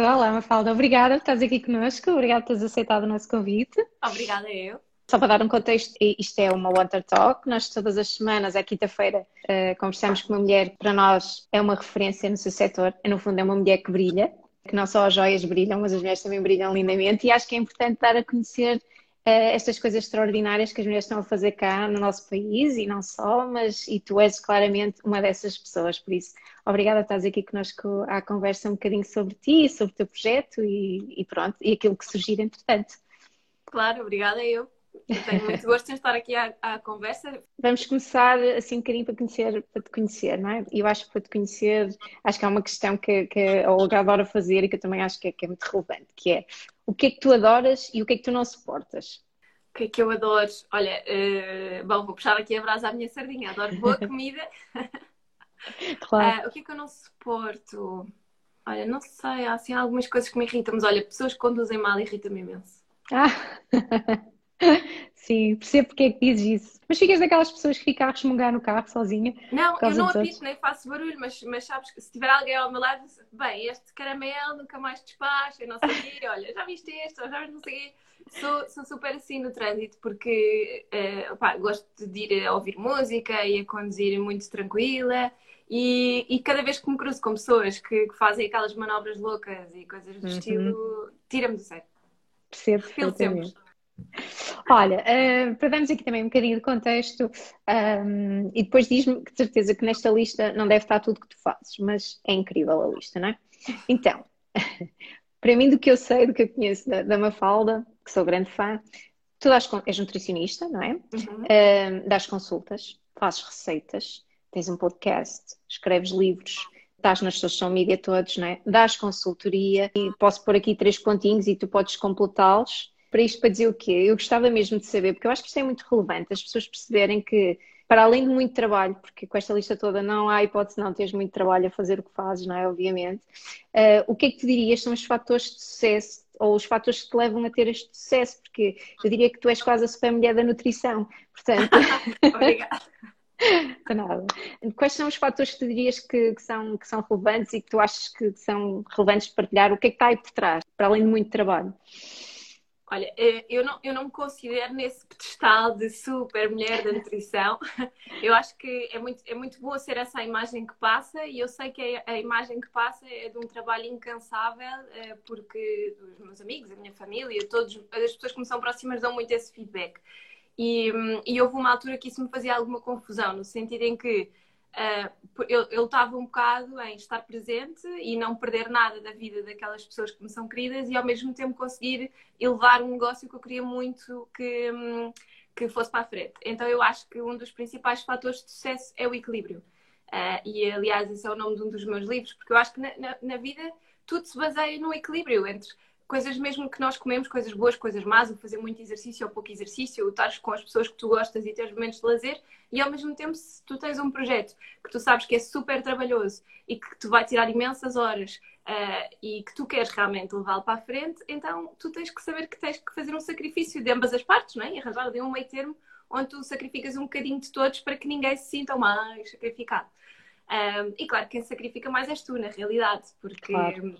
Olá, Mafalda, obrigada por estás aqui connosco, obrigada por teres aceitado o nosso convite. Obrigada eu. Só para dar um contexto, isto é uma Water Talk. Nós todas as semanas, à quinta-feira, uh, conversamos com uma mulher que para nós é uma referência no seu setor. No fundo, é uma mulher que brilha, que não só as joias brilham, mas as mulheres também brilham lindamente. E acho que é importante dar a conhecer estas coisas extraordinárias que as mulheres estão a fazer cá no nosso país e não só, mas e tu és claramente uma dessas pessoas. Por isso, obrigada por estás aqui connosco à conversa um bocadinho sobre ti, sobre o teu projeto e, e pronto, e aquilo que surgir entretanto. Claro, obrigada eu. Tenho muito gosto em estar aqui à, à, conversa. Vamos começar assim um bocadinho para, conhecer, para te conhecer, não é? E eu acho que para te conhecer, acho que há uma questão que, que a Olga adora fazer e que eu também acho que é, que é muito relevante, que é o que é que tu adoras e o que é que tu não suportas? O que é que eu adoro? Olha, uh, bom, vou puxar aqui a brasa à minha sardinha. Adoro boa comida. Claro. Uh, o que é que eu não suporto? Olha, não sei, há assim algumas coisas que me irritam, mas olha, pessoas que conduzem mal irritam-me imenso. Ah. Sim, percebo porque é que dizes isso. Mas ficas daquelas pessoas que ficam a resmungar no carro sozinha? Não, eu não apito nem faço barulho, mas, mas sabes que se tiver alguém ao meu lado, bem, este caramelo nunca mais despacha, não sei quê, olha, já viste este, ou já não sei quê. Sou, sou super assim no trânsito porque uh, opá, gosto de ir a ouvir música e a conduzir muito tranquila. E, e cada vez que me cruzo com pessoas que, que fazem aquelas manobras loucas e coisas do uhum. estilo, tira-me do sério. Percebo perfeitamente. Olha, uh, para darmos aqui também um bocadinho de contexto, um, ehm, e depois diz-me que de certeza que nesta lista não deve estar tudo que tu fazes, mas é incrível a lista, não é? Então, para mim, do que eu sei, do que eu conheço da, da Mafalda, que sou grande fã, tu dás, és nutricionista, não é? Uhum. Uh, dás consultas, fazes receitas, tens um podcast, escreves livros, estás nas social media todos, não é? Dás consultoria e posso pôr aqui três pontinhos e tu podes completá-los para isto para dizer o quê? Eu gostava mesmo de saber, porque eu acho que isto é muito relevante, as pessoas perceberem que, para além de muito trabalho, porque com esta lista toda não há hipótese não teres muito trabalho a fazer o que fazes, não é? Obviamente. Uh, o que é que tu dirias são os fatores de sucesso ou os fatores que te levam a ter este sucesso? Porque eu diria que tu és quase a super mulher da nutrição, portanto. Obrigada. nada. Quais são os fatores que tu dirias que, que, são, que são relevantes e que tu achas que são relevantes de partilhar? O que é que está aí por trás, para além de muito trabalho? Olha, eh, eu não, eu não me considero nesse pedestal de super mulher da nutrição. Eu acho que é muito, é muito boa ser essa imagem que passa e eu sei que a, a imagem que passa é de um trabalho incansável, eh, porque os meus amigos, a minha família, todas as pessoas que me são próximas dão muito esse feedback. E, hum, e houve uma altura que isso me fazia alguma confusão, no sentido em que Uh, eu, eu estava um bocado em estar presente e não perder nada da vida daquelas pessoas que me são queridas e ao mesmo tempo conseguir elevar um negócio que eu queria muito que, um, que fosse para a frente. Então eu acho que um dos principais fatores de sucesso é o equilíbrio. Uh, e aliás, esse é o nome de um dos meus livros, porque eu acho que na, na, na vida tudo se baseia no equilíbrio entre coisas mesmo que nós comemos, coisas boas, coisas más, o fazer muito exercício ou pouco exercício, o estar com as pessoas que tu gostas e ter momentos de lazer, e ao mesmo tempo, se tu tens um projeto que tu sabes que é super trabalhoso e que tu vai tirar imensas horas uh, e que tu queres realmente levá-lo para a frente, então tu tens que saber que tens que fazer um sacrifício de ambas as partes, não é? E arranjar ali um meio termo onde tu sacrificas um bocadinho de todos para que ninguém se sinta mais sacrificado. Um, e claro, quem sacrifica mais és tu, na realidade, porque claro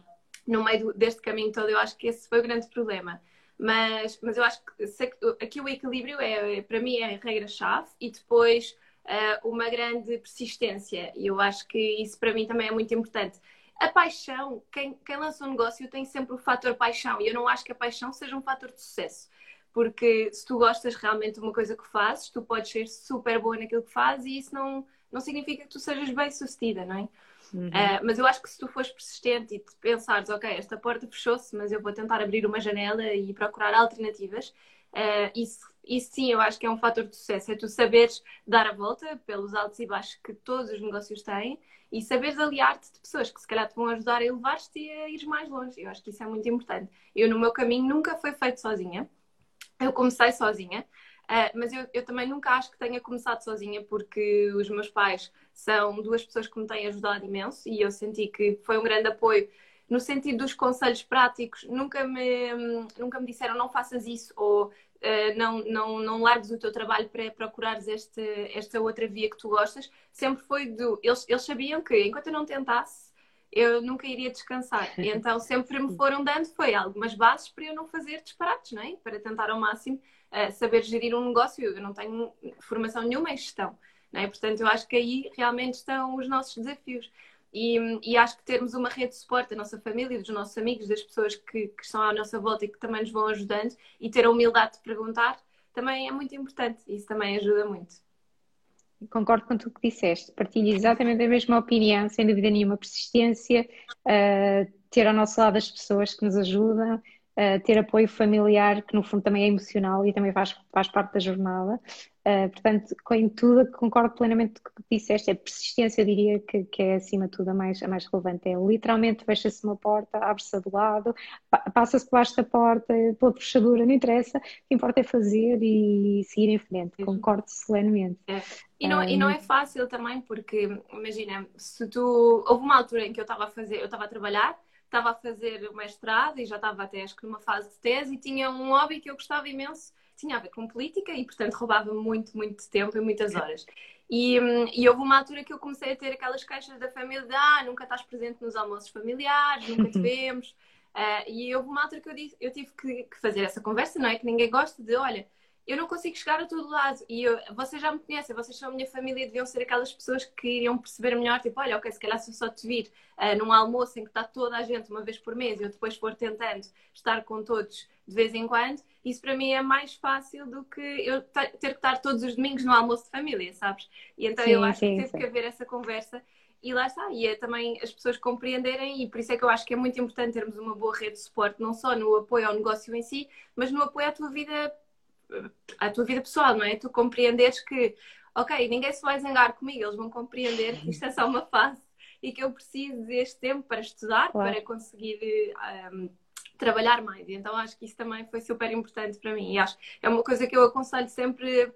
no meio deste caminho todo, eu acho que esse foi o grande problema. Mas, mas eu acho que aqui o equilíbrio é, para mim, é a regra-chave e depois uh, uma grande persistência. E eu acho que isso para mim também é muito importante. A paixão, quem, quem lança um negócio tem sempre o fator paixão e eu não acho que a paixão seja um fator de sucesso. Porque se tu gostas realmente de uma coisa que fazes, tu podes ser super boa naquilo que fazes e isso não, não significa que tu sejas bem sucedida, não é? Uhum. Uh, mas eu acho que se tu fores persistente e pensares, ok, esta porta fechou-se, mas eu vou tentar abrir uma janela e procurar alternativas, uh, isso, isso sim eu acho que é um fator de sucesso, é tu saberes dar a volta pelos altos e baixos que todos os negócios têm e saberes aliar-te de pessoas que se calhar te vão ajudar a elevar-te e a ir mais longe. Eu acho que isso é muito importante. Eu, no meu caminho, nunca foi feito sozinha. Eu comecei sozinha. Uh, mas eu, eu, também nunca acho que tenha começado sozinha, porque os meus pais são duas pessoas que me têm ajudado imenso e eu senti que foi um grande apoio no sentido dos conselhos práticos. Nunca me, nunca me disseram não faças isso ou uh, não, não, não largues o teu trabalho para procurares este, esta outra via que tu gostas. Sempre foi do. Eles, eles sabiam que enquanto eu não tentasse, eu nunca iria descansar. E então sempre me foram dando foi algumas bases para eu não fazer disparates, não é? Para tentar ao máximo uh, saber gerir um negócio. Eu não tenho formação nenhuma em gestão, não é? Portanto, eu acho que aí realmente estão os nossos desafios. E, e, acho que termos uma rede de suporte da nossa família, dos nossos amigos, das pessoas que, que, estão à nossa volta e que também nos vão ajudando e ter a humildade de perguntar também é muito importante. Isso também ajuda muito. Concordo com tudo que disseste. Partilho exatamente a mesma opinião, sem dúvida nenhuma. Persistência, uh, ter ao nosso lado as pessoas que nos ajudam, uh, ter apoio familiar, que no fundo também é emocional e também faz, faz parte da jornada. Uh, portanto, com tudo, concordo plenamente com o que disseste. A persistência, eu diria que, que, é acima de tudo a mais, a mais relevante. É literalmente fecha-se uma porta, abre-se do lado, passa-se por baixo da porta, pela fechadura, não interessa. O que importa é fazer e seguir em frente. Concordo solenemente. É. E, não, um... e não é fácil também, porque imagina, se tu. Houve uma altura em que eu estava a fazer, eu estava a trabalhar estava a fazer o mestrado e já estava até acho que numa fase de tese e tinha um hobby que eu gostava imenso tinha a ver com política e, portanto, roubava muito, muito tempo e muitas horas. E, e houve uma altura que eu comecei a ter aquelas queixas da família de ah, nunca estás presente nos almoços familiares, nunca te vemos. Uh, e houve uma altura que eu, disse, eu tive que, que, fazer essa conversa, não é? Que ninguém gosta de, olha, eu não consigo chegar a todo lado. E eu, vocês já me conhecem, vocês são a minha família, deviam ser aquelas pessoas que iriam perceber melhor, tipo, olha, ok, se calhar se eu só te vir uh, num almoço em que está toda a gente uma vez por mês e eu depois for tentando estar com todos de vez em quando, isso para mim é mais fácil do que eu ter que estar todos os domingos no almoço de família, sabes? E então sim, eu acho sim, que teve sim. que haver essa conversa e lá está, e é também as pessoas compreenderem, e por isso é que eu acho que é muito importante termos uma boa rede de suporte, não só no apoio ao negócio em si, mas no apoio à tua vida, à tua vida pessoal, não é? Tu compreenderes que, ok, ninguém se vai zangar comigo, eles vão compreender que isto é só uma fase e que eu preciso deste tempo para estudar, claro. para conseguir um, trabalhar mais. Então acho que isso também foi super importante para mim. E acho é uma coisa que eu aconselho sempre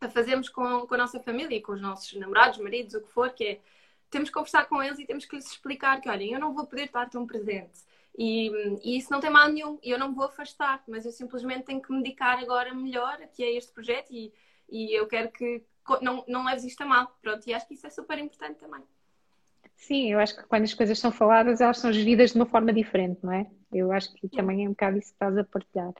a fazermos com, com a nossa família, com os nossos namorados, maridos, o que for, que é temos que conversar com eles e temos que lhes explicar que, olhem, eu não vou poder estar tão presente. E, e, isso não tem mal nenhum, e eu não me vou afastar, mas eu simplesmente tenho que me dedicar agora melhor aqui a este projeto e, e eu quero que não, não leves isto a mal. Pronto, e acho que isso é super importante também. Sim, eu acho que quando as coisas são faladas, elas são geridas de uma forma diferente, não é? Eu acho que também é um bocado isso que estás a partilhar.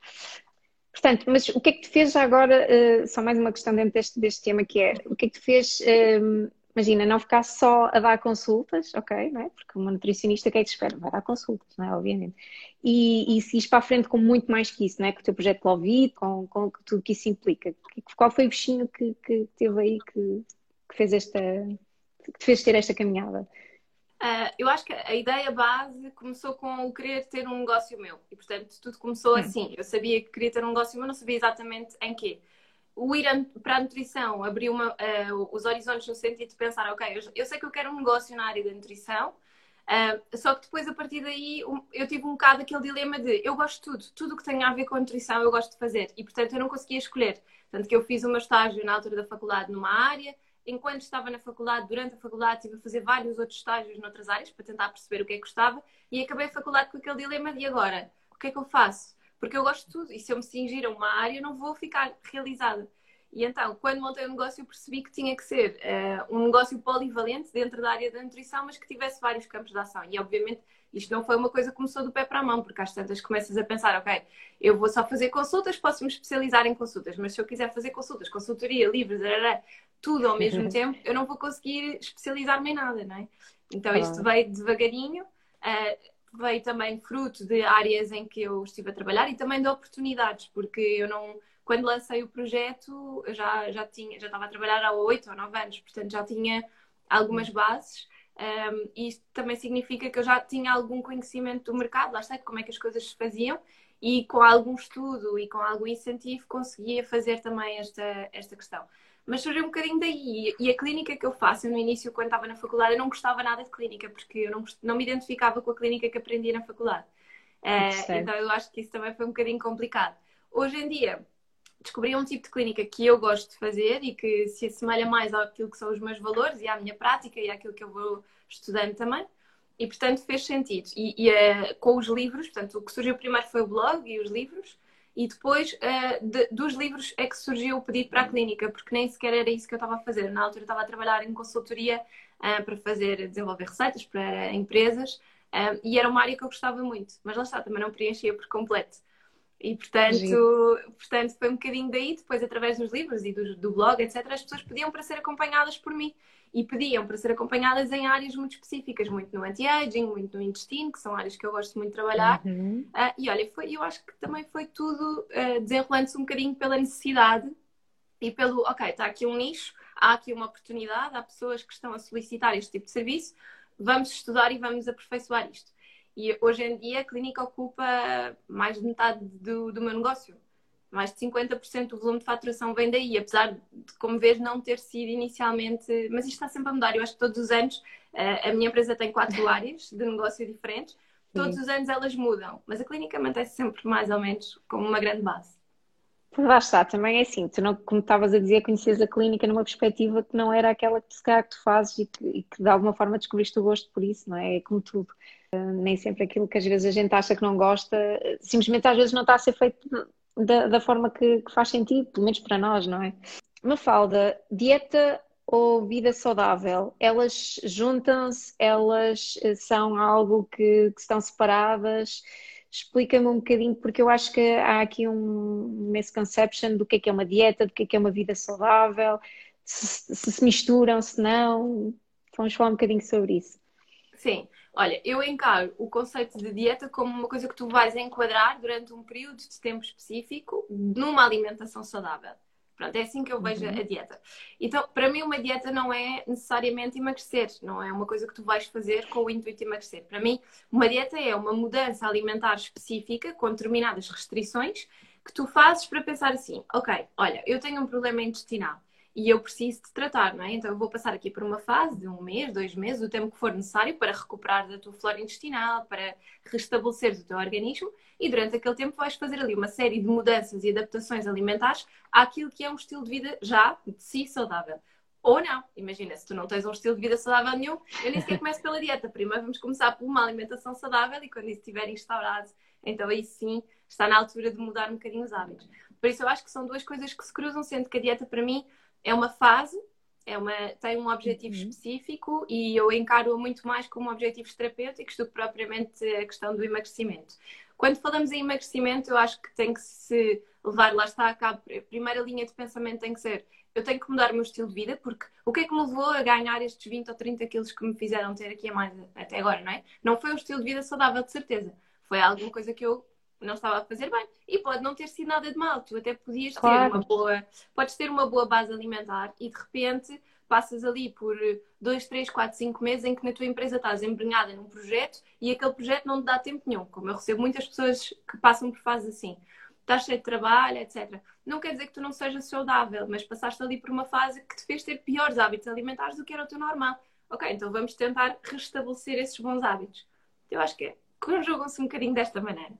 Portanto, mas o que é que te fez já agora, uh, só mais uma questão dentro deste, deste tema que é, o que é que te fez, uh, imagina, não ficar só a dar consultas, ok, não é? Porque uma nutricionista que é que espera? Vai dar consultas, não é? Obviamente. E, e se ires para a frente com muito mais que isso, não é? Com o teu projeto Covid, com, com tudo que isso implica. Qual foi o bichinho que, que teve aí que, que fez esta, que te fez ter esta caminhada? Uh, eu acho que a ideia base começou com o querer ter um negócio meu. E, portanto, tudo começou hum. assim. Eu sabia que queria ter um negócio meu, não sabia exatamente em quê. O ir para a nutrição abriu uma, uh, os horizontes no sentido de pensar, ok, eu, eu, sei que eu quero um negócio na área da nutrição, uh, só que depois, a partir daí, um, eu tive um bocado aquele dilema de eu gosto de tudo, tudo que tenha a ver com a nutrição eu gosto de fazer. E, portanto, eu não conseguia escolher. Tanto que eu fiz o meu estágio na altura da faculdade numa área, enquanto estava na faculdade, durante a faculdade, estive a fazer vários outros estágios noutras áreas para tentar perceber o que é que gostava e acabei a faculdade com aquele dilema de agora, o que é que eu faço? Porque eu gosto de tudo e se eu me cingir a uma área, não vou ficar realizada. E então, quando montei o negócio, eu percebi que tinha que ser uh, um negócio polivalente dentro da área da nutrição, mas que tivesse vários campos de ação. E, obviamente, isto não foi uma coisa que começou do pé para a mão, porque às tantas começas a pensar, ok, eu vou só fazer consultas, posso me especializar em consultas, mas se eu quiser fazer consultas, consultoria, livros, tudo ao mesmo tempo, eu não vou conseguir especializar-me em nada, não é? Então isto veio devagarinho, uh, veio também fruto de áreas em que eu estive a trabalhar e também de oportunidades, porque eu não, quando lancei o projeto, já, já, tinha, já estava a trabalhar há oito ou nove anos, portanto já tinha algumas bases. Um, e isto também significa que eu já tinha algum conhecimento do mercado, lá está, como é que as coisas se faziam, e com algum estudo e com algum incentivo conseguia fazer também esta, esta questão mas surgiu um bocadinho daí. E a clínica que eu faço, no início, quando estava na faculdade, eu não gostava nada de clínica, porque eu não, não me identificava com a clínica que aprendi na faculdade. Uh, então eu acho que isso também foi um bocadinho complicado. Hoje em dia, descobri um tipo de clínica que eu gosto de fazer e que se assemelha mais àquilo que são os meus valores e à minha prática e àquilo que eu vou estudando também. E, portanto, fez sentido. E, e uh, com os livros, portanto, o que surgiu primeiro foi o blog e os livros. E depois uh, de, dos livros é que surgiu o pedido para a clínica, porque nem sequer era isso que eu estava a fazer. Na altura estava a trabalhar em consultoria uh, para fazer, desenvolver receitas para empresas. Um, e era uma área que eu gostava muito, mas lá está, também não preenchia por completo. E portanto, portanto, foi um bocadinho daí, depois através dos livros e do, do blog, etc., as pessoas pediam para ser acompanhadas por mim e pediam para ser acompanhadas em áreas muito específicas, muito no anti-aging, muito no intestino, que são áreas que eu gosto muito de trabalhar. Uhum. Uh, e olha, foi, eu acho que também foi tudo uh, desenrolando-se um bocadinho pela necessidade e pelo, ok, está aqui um nicho, há aqui uma oportunidade, há pessoas que estão a solicitar este tipo de serviço, vamos estudar e vamos aperfeiçoar isto. E hoje em dia a clínica ocupa mais de metade do, do meu negócio. Mais de 50% do volume de faturação vem daí, apesar de, como vês, não ter sido inicialmente. Mas isto está sempre a mudar. Eu acho que todos os anos eh, a minha empresa tem quatro áreas de negócio diferentes. Todos Sim. os anos elas mudam, mas a clínica mantém-se sempre mais ou menos como uma grande base. Lá está, também é assim, tu não, como estavas a dizer, conheces a clínica numa perspectiva que não era aquela que se calhar que tu fazes e que, e que, de alguma forma descobriste o gosto por isso, não é? É como tudo. Uh, nem sempre aquilo que às vezes a gente acha que não gosta, simplesmente às vezes não está a ser feito da, da forma que, que, faz sentido, pelo menos para nós, não é? Mafalda, dieta ou vida saudável, elas juntam-se, elas eh, são algo que, que estão separadas? Explica-me um bocadinho, porque eu acho que há aqui um misconception do que é que é uma dieta, do que é que é uma vida saudável, se se, se misturam, se não. Vamos falar um bocadinho sobre isso. Sim, olha, eu encaro o conceito de dieta como uma coisa que tu vais enquadrar durante um período de tempo específico numa alimentação saudável. Pronto, é assim que eu vejo uhum. a dieta. Então, para mim, uma dieta não é necessariamente emagrecer, não é uma coisa que tu vais fazer com o intuito de emagrecer. Para mim, uma dieta é uma mudança alimentar específica com determinadas restrições que tu fazes para pensar assim: ok, olha, eu tenho um problema intestinal e eu preciso de tratar, não é? Então eu vou passar aqui por uma fase de um mês, dois meses, o tempo que for necessário para recuperar da tua flora intestinal, para restabelecer o teu organismo e durante aquele tempo vais fazer ali uma série de mudanças e adaptações alimentares àquilo que é um estilo de vida já de si saudável. Ou não, imagina, se tu não tens um estilo de vida saudável nenhum, eu nem sequer começo pela dieta. Primeiro vamos começar por uma alimentação saudável e quando isso estiver instaurado, então aí sim está na altura de mudar um bocadinho os hábitos. Por isso eu acho que são duas coisas que se cruzam, sendo que a dieta para mim é uma fase, é uma, tem um objetivo uhum. específico e eu encaro-a muito mais como objetivos terapêuticos do que propriamente a questão do emagrecimento. Quando falamos em emagrecimento, eu acho que tem que se levar, lá está a cabo, a primeira linha de pensamento tem que ser eu tenho que mudar o meu estilo de vida, porque o que é que me levou a ganhar estes 20 ou 30 quilos que me fizeram ter aqui a mais até agora, não é? Não foi um estilo de vida saudável, de certeza. Foi alguma coisa que eu não estava a fazer bem. E pode não ter sido nada de mal. Tu até podias claro. ter uma boa, podes ter uma boa base alimentar e de repente passas ali por 2, 3, 4, 5 meses em que na tua empresa estás embrenhada num projeto e aquele projeto não te dá tempo nenhum. Como eu recebo muitas pessoas que passam por fases assim. Estás cheio de trabalho, etc. Não quer dizer que tu não sejas saudável, mas passaste ali por uma fase que te fez ter piores hábitos alimentares do que era o teu normal. Ok, então vamos tentar restabelecer esses bons hábitos. Eu acho que é. Conjugam-se um bocadinho desta maneira.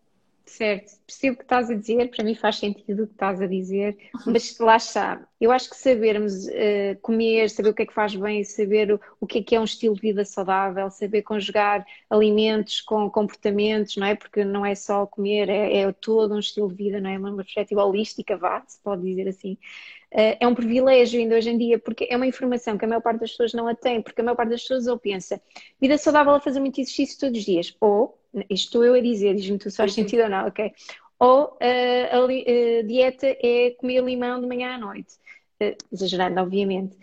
Certo, percebo o que estás a dizer, para mim faz sentido o que estás a dizer, mas lá está. Eu acho que sabermos uh, comer, saber o que é que faz bem, saber o, o, que é que é um estilo de vida saudável, saber conjugar alimentos com comportamentos, não é? Porque não é só comer, é, é todo um estilo de vida, não é? Uma perspectiva holística, vá, se pode dizer assim. Uh, é um privilégio ainda hoje em dia, porque é uma informação que a maior parte das pessoas não a tem, porque a maior parte das pessoas ou pensa, vida saudável é fazer muito exercício todos os dias, ou isto estou eu a dizer, diz-me tu se faz sentido ou não, ok? Ou a, a, dieta é comer limão de manhã à noite, exagerando, obviamente.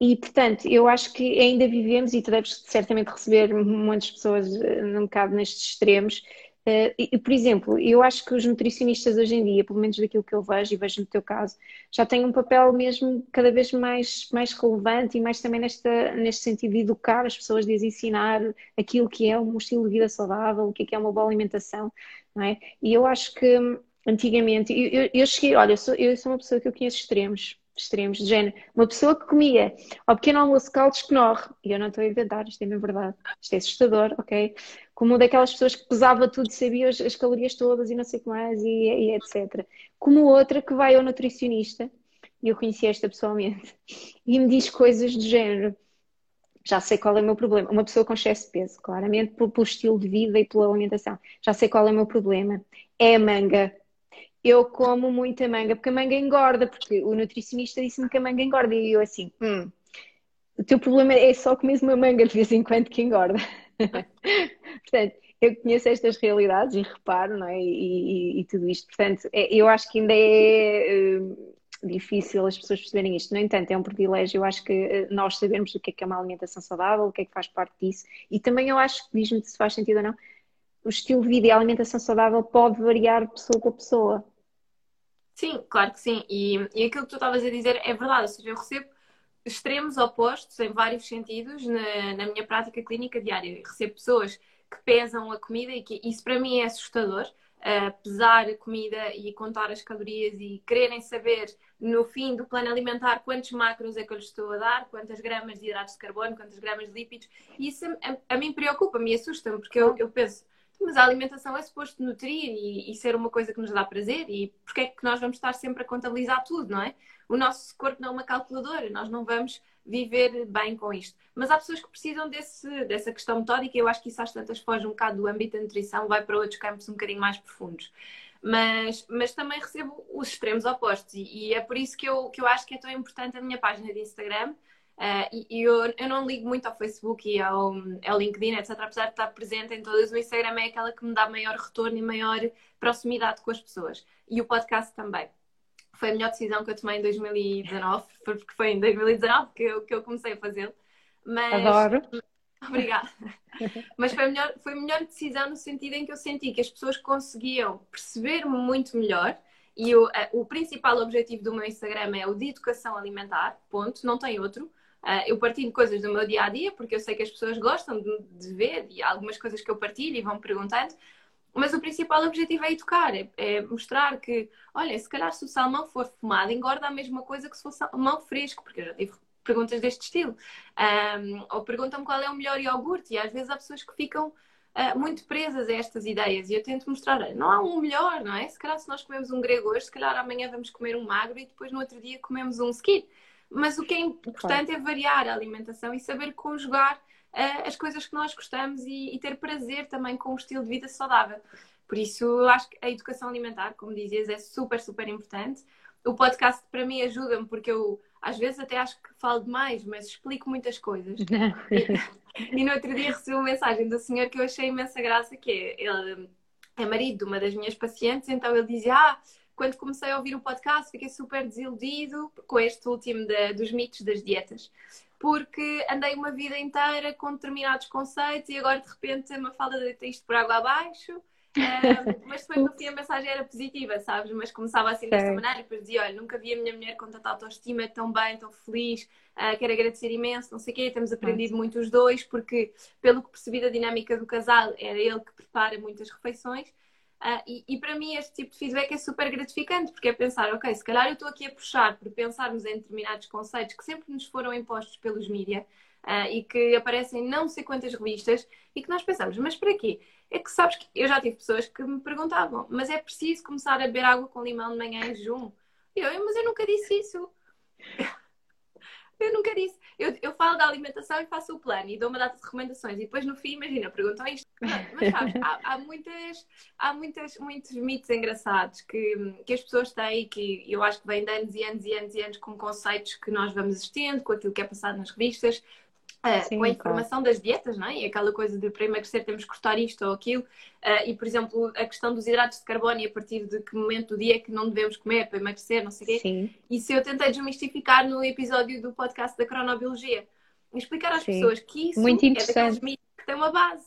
E, portanto, eu acho que ainda vivemos, e tu deves certamente receber muitas pessoas um bocado nestes extremos, Uh, e, por exemplo, eu acho que os nutricionistas hoje em dia, pelo menos daquilo que eu vejo e vejo no teu caso, já têm um papel mesmo cada vez mais, mais relevante e mais também nesta, neste sentido de educar as pessoas, de ensinar aquilo que é um estilo de vida saudável, o que é, que é uma boa alimentação, não é? E eu acho que antigamente, eu, eu, eu cheguei, olha, eu sou, eu sou uma pessoa que eu conheço extremos, extremos de género. Uma pessoa que comia ao pequeno almoço caldos que norre, e eu não estou a inventar, isto é mesmo verdade, isto é assustador, ok? Como daquelas pessoas que pesava tudo, sabia as, as calorias todas e não sei o que mais, e, e, etc. Como outra que vai ao nutricionista, e eu conheci esta pessoalmente, e me diz coisas do género. Já sei qual é o meu problema. Uma pessoa com excesso de peso, claramente, pelo, pelo estilo de vida e pela alimentação. Já sei qual é o meu problema. É a manga eu como muita manga, porque a manga engorda, porque o nutricionista disse-me que a manga engorda, e eu assim, hum, o teu problema é só comer uma manga de vez em quando que engorda. Portanto, eu conheço estas realidades e reparo, não é? E, e, e tudo isto. Portanto, é, eu acho que ainda é uh, difícil as pessoas perceberem isto. No entanto, é um privilégio. Eu acho que eh, nós sabemos o que é que é uma alimentação saudável, o que é que faz parte disso. E também eu acho, diz-me se faz sentido ou não, o estilo de vida e a alimentação saudável pode variar pessoa com pessoa. Sim, claro que sim. E, e aquilo que tu estavas a dizer é verdade. Ou seja, eu recebo extremos opostos em vários sentidos na, na minha prática clínica diária. Eu recebo pessoas que pesam a comida e que isso para mim é assustador. Uh, pesar a comida e contar as calorias e quererem saber no fim do plano alimentar quantos macros é que eu lhes estou a dar, quantas gramas de hidratos de carbono, quantas gramas de lípidos. E isso a, a mim preocupa-me e assusta-me, porque eu, eu penso, mas a alimentação é suposto nutrir e, e, ser uma coisa que nos dá prazer e porque é que nós vamos estar sempre a contabilizar tudo, não é? O nosso corpo não é uma calculadora, nós não vamos viver bem com isto. Mas há pessoas que precisam desse, dessa questão metódica e eu acho que isso às tantas foge um bocado do âmbito da nutrição, vai para outros campos um bocadinho mais profundos. Mas, mas também recebo os extremos opostos e, e é por isso que eu, que eu acho que é tão importante a minha página de Instagram. Uh, e, eu, eu, não ligo muito ao Facebook e ao, ao LinkedIn, etc. Apesar de estar presente em todas, o Instagram é aquela que me dá maior retorno e maior proximidade com as pessoas. E o podcast também foi a melhor decisão que eu tomei em 2019, porque foi em 2019 que eu, que eu comecei a fazê-lo. Mas... Adoro. Obrigada. Mas foi a, melhor, foi a melhor decisão no sentido em que eu senti que as pessoas conseguiam perceber-me muito melhor. E o, o principal objetivo do meu Instagram é o de educação alimentar, ponto, não tem outro. Uh, eu partilho coisas do meu dia a dia, porque eu sei que as pessoas gostam de, de ver e há algumas coisas que eu partilho e vão perguntando, mas o principal objetivo é educar, é, é, mostrar que, olha, se calhar se o salmão for fumado, engorda a mesma coisa que se for salmão fresco, porque eu já tive perguntas deste estilo. Um, ou perguntam-me qual é o melhor iogurte, e às vezes há pessoas que ficam uh, muito presas a estas ideias, e eu tento mostrar, não há um melhor, não é? Se calhar se nós comemos um grego hoje, se calhar amanhã vamos comer um magro e depois no outro dia comemos um skin. Mas o que é importante é variar a alimentação e saber conjugar uh, as coisas que nós gostamos e, e, ter prazer também com o estilo de vida saudável. Por isso, acho que a educação alimentar, como dizias, é super, super importante. O podcast para mim ajuda-me porque eu às vezes até acho que falo demais, mas explico muitas coisas. e, e no outro dia recebi uma mensagem do senhor que eu achei imensa graça, que é, ele é marido de uma das minhas pacientes, então ele dizia, ah, quando comecei a ouvir o podcast fiquei super desiludido com este último de, dos mitos das dietas porque andei uma vida inteira com determinados conceitos e agora de repente a Mafalda deita isto por água abaixo. Uh, mas depois no fim a mensagem era positiva, sabes? Mas começava assim desta maneira e depois dizia: Olha, nunca vi a minha mulher com tanta autoestima, tão bem, tão feliz, uh, quero agradecer imenso, não sei o quê. Temos aprendido muito os dois, porque pelo que percebi da dinâmica do casal, era ele que prepara muitas refeições. Uh, e, e, para mim este tipo de feedback é super gratificante, porque é pensar, ok, se calhar eu estou aqui a puxar por pensarmos em determinados conceitos que sempre nos foram impostos pelos mídia uh, e que aparecem em não sei quantas revistas e que nós pensamos, mas para quê? É que sabes que eu já tive pessoas que me perguntavam, mas é preciso começar a beber água com limão de manhã em jejum? E eu, mas eu nunca disse isso. Eu nunca disse. Eu, eu falo da alimentação e faço o plano e dou uma data de recomendações. E depois no fim, imagina, perguntam isto. Mas sabes, há, há, muitas, há muitas, muitos mitos engraçados que, que as pessoas têm que eu acho que vêm de anos e anos e anos e anos com conceitos que nós vamos existindo, com aquilo que é passado nas revistas. Uh, Sim, com a informação claro. das dietas, não é? E aquela coisa de para emagrecer temos que cortar isto ou aquilo. Uh, e, por exemplo, a questão dos hidratos de carbono e a partir de que momento do dia é que não devemos comer para emagrecer, não sei o quê. Sim. Isso eu tentei desmistificar no episódio do podcast da cronobiologia. Explicar às Sim. pessoas que isso Muito interessante. é que tem uma base.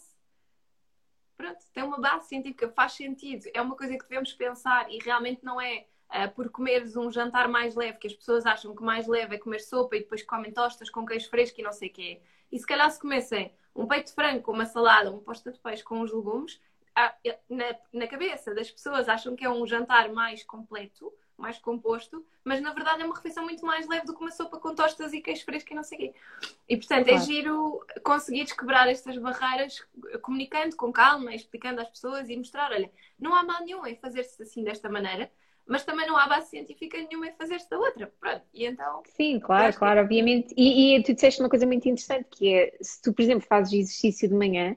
Pronto, tem uma base científica, faz sentido. É uma coisa que devemos pensar e realmente não é uh, por comeres um jantar mais leve, que as pessoas acham que mais leve é comer sopa e depois comem tostas com queijo fresco e não sei o quê. E se calhar se comessem um peito de frango com uma salada, uma posta de peixe com os legumes, na, na cabeça das pessoas acham que é um jantar mais completo, mais composto, mas na verdade é uma refeição muito mais leve do que uma sopa com tostas e queijo fresco e não sei o quê. E portanto é claro. é giro conseguires quebrar estas barreiras comunicando com calma, explicando às pessoas e mostrar, olha, não há mal nenhum em fazer-se assim desta maneira, mas também não há base científica nenhuma em fazer-se da outra. Pronto, e então. Sim, claro, claro, que... obviamente. E, e, tu disseste uma coisa muito interessante que é se tu, por exemplo, fazes exercício de manhã,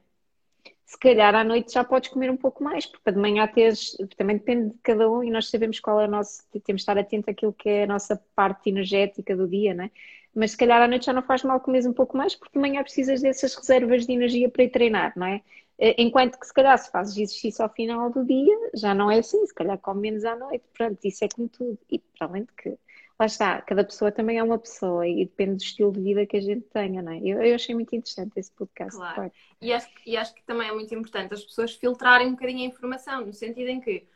se calhar à noite já podes comer um pouco mais, porque de manhã teres, também depende de cada um e nós sabemos qual é o nosso, temos de estar atento àquilo que é a nossa parte energética do dia, não é? Mas se calhar à noite já não faz mal comer um pouco mais, porque de manhã precisas dessas reservas de energia para ir treinar, não é? Eh, enquanto que se calhar se fazes exercício ao final do dia, já não é assim, se calhar come menos à noite. Pronto, isso é como tudo. E para além de que, lá está, cada pessoa também é uma pessoa e depende do estilo de vida que a gente tenha, não é? Eu, eu achei muito interessante esse podcast. Claro. E acho, e acho que também é muito importante as pessoas filtrarem um bocadinho a informação, no sentido em que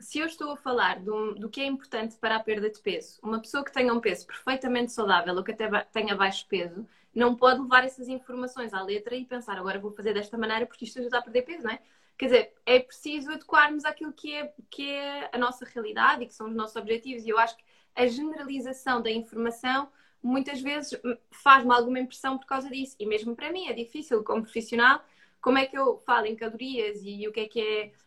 se eu estou a falar do, do que é importante para a perda de peso, uma pessoa que tenha um peso perfeitamente saudável ou que até tenha baixo peso, não pode levar essas informações à letra e pensar agora vou fazer desta maneira porque isto ajuda a perder peso, não é? Quer dizer, é preciso adequarmos àquilo que é, que é a nossa realidade e que são os nossos objetivos. E eu acho que a generalização da informação muitas vezes faz-me alguma impressão por causa disso. E mesmo para mim é difícil, como profissional, como é que eu falo em calorias e o que é que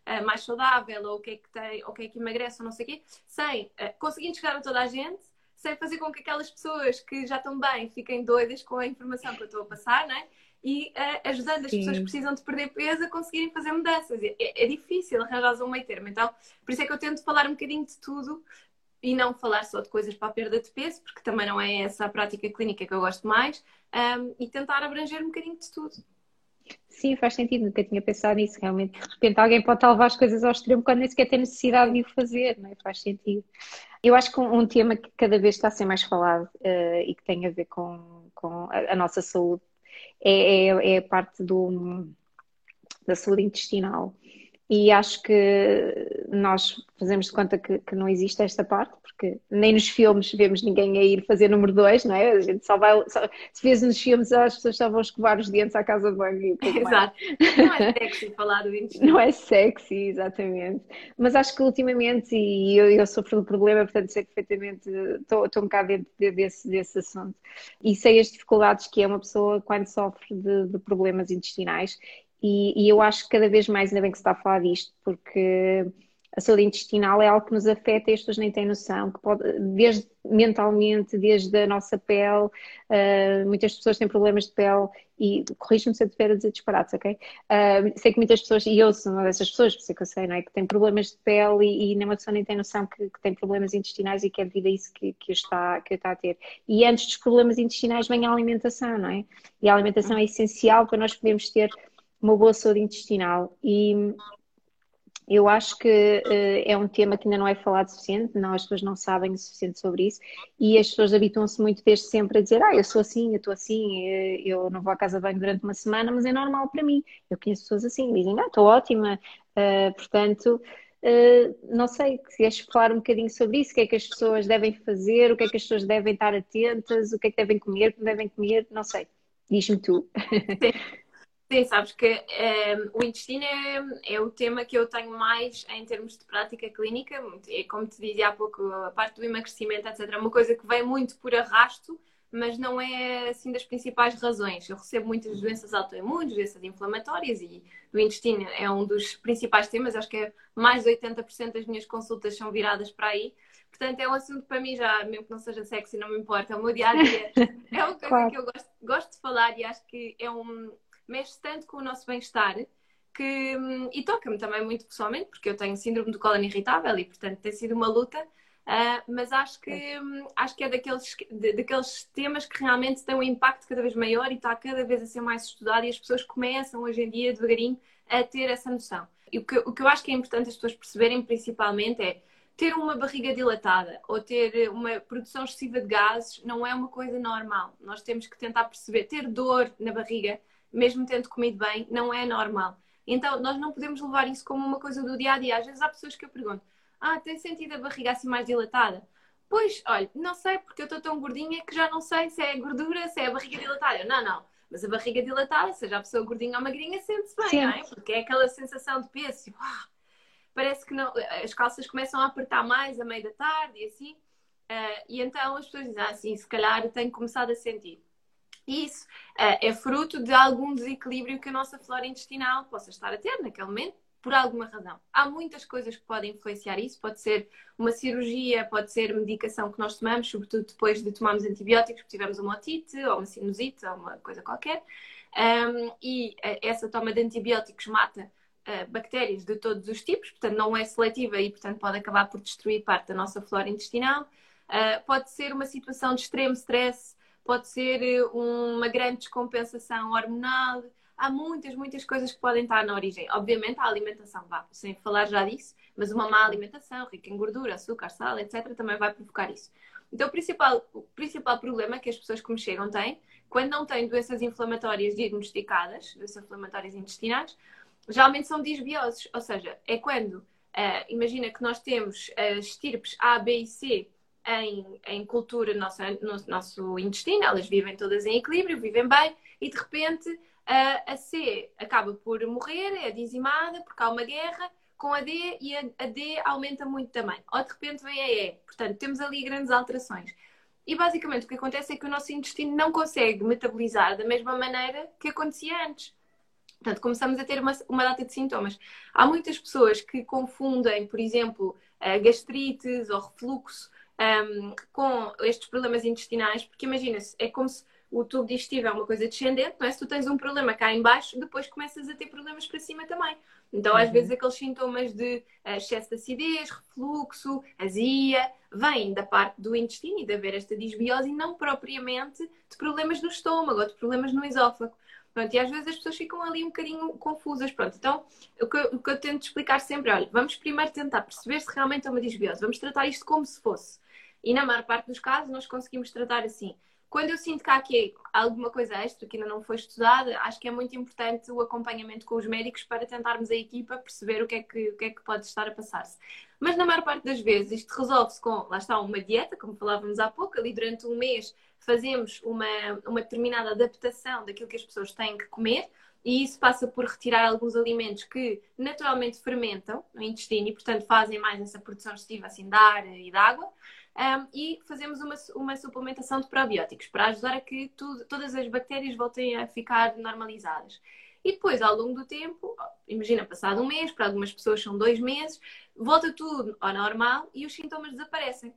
é uh, mais saudável ou o que é que tem, o que é que emagrece ou não sei o quê, sem uh, conseguindo chegar a toda a gente, sem fazer com que aquelas pessoas que já estão bem fiquem doidas com a informação que eu estou a passar, não é? E uh, ajudando Sim. as pessoas que precisam de perder peso a conseguirem fazer mudanças. É, é difícil arranjar um meio termo. Então, por isso é que eu tento falar um bocadinho de tudo e não falar só de coisas para a perda de peso, porque também não é essa a prática clínica que eu gosto mais, um, e tentar abranger um bocadinho de tudo. Sim, faz sentido, nunca tinha pensado nisso. Realmente, de repente, alguém pode levar as coisas ao extremo quando nem sequer tem necessidade de o fazer, não é? Faz sentido. Eu acho que um, um tema que cada vez está a ser mais falado uh, e que tem a ver com, com a, a nossa saúde é, é, é, a parte do, da saúde intestinal. E acho que nós fazemos de conta que, que, não existe esta parte, porque nem nos filmes vemos ninguém a ir fazer número dois, não é? A gente só vai. Só, se vês nos filmes, as pessoas só vão escovar os dentes à casa de banho e Exato. Não é sexy falar do intestino. Não é sexy, exatamente. Mas acho que ultimamente, e eu, eu sofro do problema, portanto sei perfeitamente, estou, estou um bocado dentro desse, desse assunto. E sei as dificuldades que é uma pessoa quando sofre de, de problemas intestinais e, e, eu acho que cada vez mais ainda bem que se está a falar disto, porque a saúde intestinal é algo que nos afeta e as pessoas nem têm noção, que pode, desde mentalmente, desde a nossa pele, uh, muitas pessoas têm problemas de pele e corrijo-me se eu estiver a dizer disparates, ok? Uh, sei que muitas pessoas, e eu sou uma dessas pessoas, por isso é que eu sei, não é? Que têm problemas de pele e, e nenhuma pessoa nem tem noção que, que tem problemas intestinais e que é devido a isso que, que, está, que está a ter. E antes dos problemas intestinais vem a alimentação, não é? E a alimentação é essencial para nós podermos ter uma boa saúde intestinal. E eu acho que uh, é um tema que ainda não é falado suficiente, não, as pessoas não sabem o suficiente sobre isso e as pessoas habituam-se muito desde sempre a dizer: Ah, eu sou assim, eu estou assim, eh, eu não vou à casa de banho durante uma semana, mas é normal para mim. Eu conheço pessoas assim, dizem: Ah, estou ótima. Uh, portanto, uh, não sei, queres falar um bocadinho sobre isso? O que é que as pessoas devem fazer? O que é que as pessoas devem estar atentas? O que é que devem comer? O que devem comer? Não sei. Diz-me tu. Sim, sabes que é, o intestino é, é o tema que eu tenho mais em termos de prática clínica. É, como te dizia há pouco, a parte do emagrecimento, etc., é uma coisa que vem muito por arrasto, mas não é assim das principais razões. Eu recebo muitas doenças autoimunes, doenças inflamatórias e o intestino é um dos principais temas. Acho que é mais de 80% das minhas consultas são viradas para aí. Portanto, é um assunto para mim já, mesmo que não seja sexy, não me importa. É o meu dia a dia. É uma coisa claro. que eu gosto, gosto de falar e acho que é um mexe tanto com o nosso bem-estar que, hum, e toca-me também muito pessoalmente, porque eu tenho síndrome do colo irritável e, portanto, tem sido uma luta. Uh, mas acho que, hum, acho que é daqueles, de, daqueles temas que realmente têm um impacto cada vez maior e está cada vez a ser mais estudado e as pessoas começam hoje em dia, devagarinho, a ter essa noção. E o que, o que eu acho que é importante as pessoas perceberem principalmente é ter uma barriga dilatada ou ter uma produção excessiva de gases não é uma coisa normal. Nós temos que tentar perceber, ter dor na barriga mesmo tendo comido bem, não é normal. Então, nós não podemos levar isso como uma coisa do dia a dia. Às vezes há pessoas que eu pergunto: Ah, tem sentido a barriga assim mais dilatada? Pois, olha, não sei, porque eu estou tão gordinha que já não sei se é gordura, se é a barriga dilatada. não, não. Mas a barriga dilatada, seja a pessoa gordinha ou magrinha, sente-se bem, Sim. não é? Porque é aquela sensação de peso. Tipo, ah, parece que não, as calças começam a apertar mais a meio da tarde e assim. Uh, e então as pessoas dizem assim: se calhar tenho começado a sentir. Isso uh, é fruto de algum desequilíbrio que a nossa flora intestinal possa estar a ter naquele momento, por alguma razão. Há muitas coisas que podem influenciar isso. Pode ser uma cirurgia, pode ser medicação que nós tomamos, sobretudo depois de tomarmos antibióticos, porque tivemos uma otite ou uma sinusite ou uma coisa qualquer. Um, e uh, essa toma de antibióticos mata uh, bactérias de todos os tipos, portanto não é seletiva e, portanto, pode acabar por destruir parte da nossa flora intestinal. Uh, pode ser uma situação de extremo stress pode ser eh, uma grande descompensação hormonal. Há muitas, muitas coisas que podem estar na origem. Obviamente, a alimentação, vá, sem falar já disso, mas uma má alimentação, rica em gordura, açúcar, sal, etc., também vai provocar isso. Então, o principal, o principal problema que as pessoas que me chegam têm, quando não têm doenças inflamatórias diagnosticadas, doenças inflamatórias intestinais, geralmente são disbioses, ou seja, é quando, uh, imagina que nós temos as estirpes A, B e C em, em cultura no nosso, no nosso intestino, elas vivem todas em equilíbrio, vivem bem, e de repente uh, a C acaba por morrer, é dizimada porque há uma guerra com a D e a, a D aumenta muito também. Ou de repente vem a E. Portanto, temos ali grandes alterações. E basicamente o que acontece é que o nosso intestino não consegue metabolizar da mesma maneira que acontecia antes. Portanto, começamos a ter uma, uma data de sintomas. Há muitas pessoas que confundem, por exemplo, gastrites ou refluxo um, com estes problemas intestinais, porque imagina-se, é como se o tubo digestivo é uma coisa descendente, não é? Se tu tens um problema cá em baixo, depois começas a ter problemas para cima também. Então, às uhum. vezes, aqueles sintomas de uh, excesso de acidez, refluxo, azia, vêm da parte do intestino e de haver esta disbiose e não propriamente de problemas no estômago ou de problemas no esófago. Pronto, e às vezes as pessoas ficam ali um bocadinho confusas. Pronto, então o que, eu, o que eu tento explicar sempre é: olha, vamos primeiro tentar perceber se realmente é uma disbiose, vamos tratar isto como se fosse. E na maior parte dos casos nós conseguimos tratar assim. Quando eu sinto que há aqui alguma coisa extra que ainda não foi estudada, acho que é muito importante o acompanhamento com os médicos para tentarmos a equipa perceber o que é que, o que, é que pode estar a passar-se. Mas na maior parte das vezes isto resolve-se com, lá está, uma dieta, como falávamos há pouco, ali durante um mês fazemos uma, uma determinada adaptação daquilo que as pessoas têm que comer, e isso passa por retirar alguns alimentos que naturalmente fermentam no intestino e, portanto, fazem mais essa produção excessiva assim, de ar e de água um, e fazemos uma, uma suplementação de probióticos para ajudar a que tudo, todas as bactérias voltem a ficar normalizadas. E depois, ao longo do tempo, imagina, passado um mês, para algumas pessoas são dois meses, volta tudo ao normal e os sintomas desaparecem.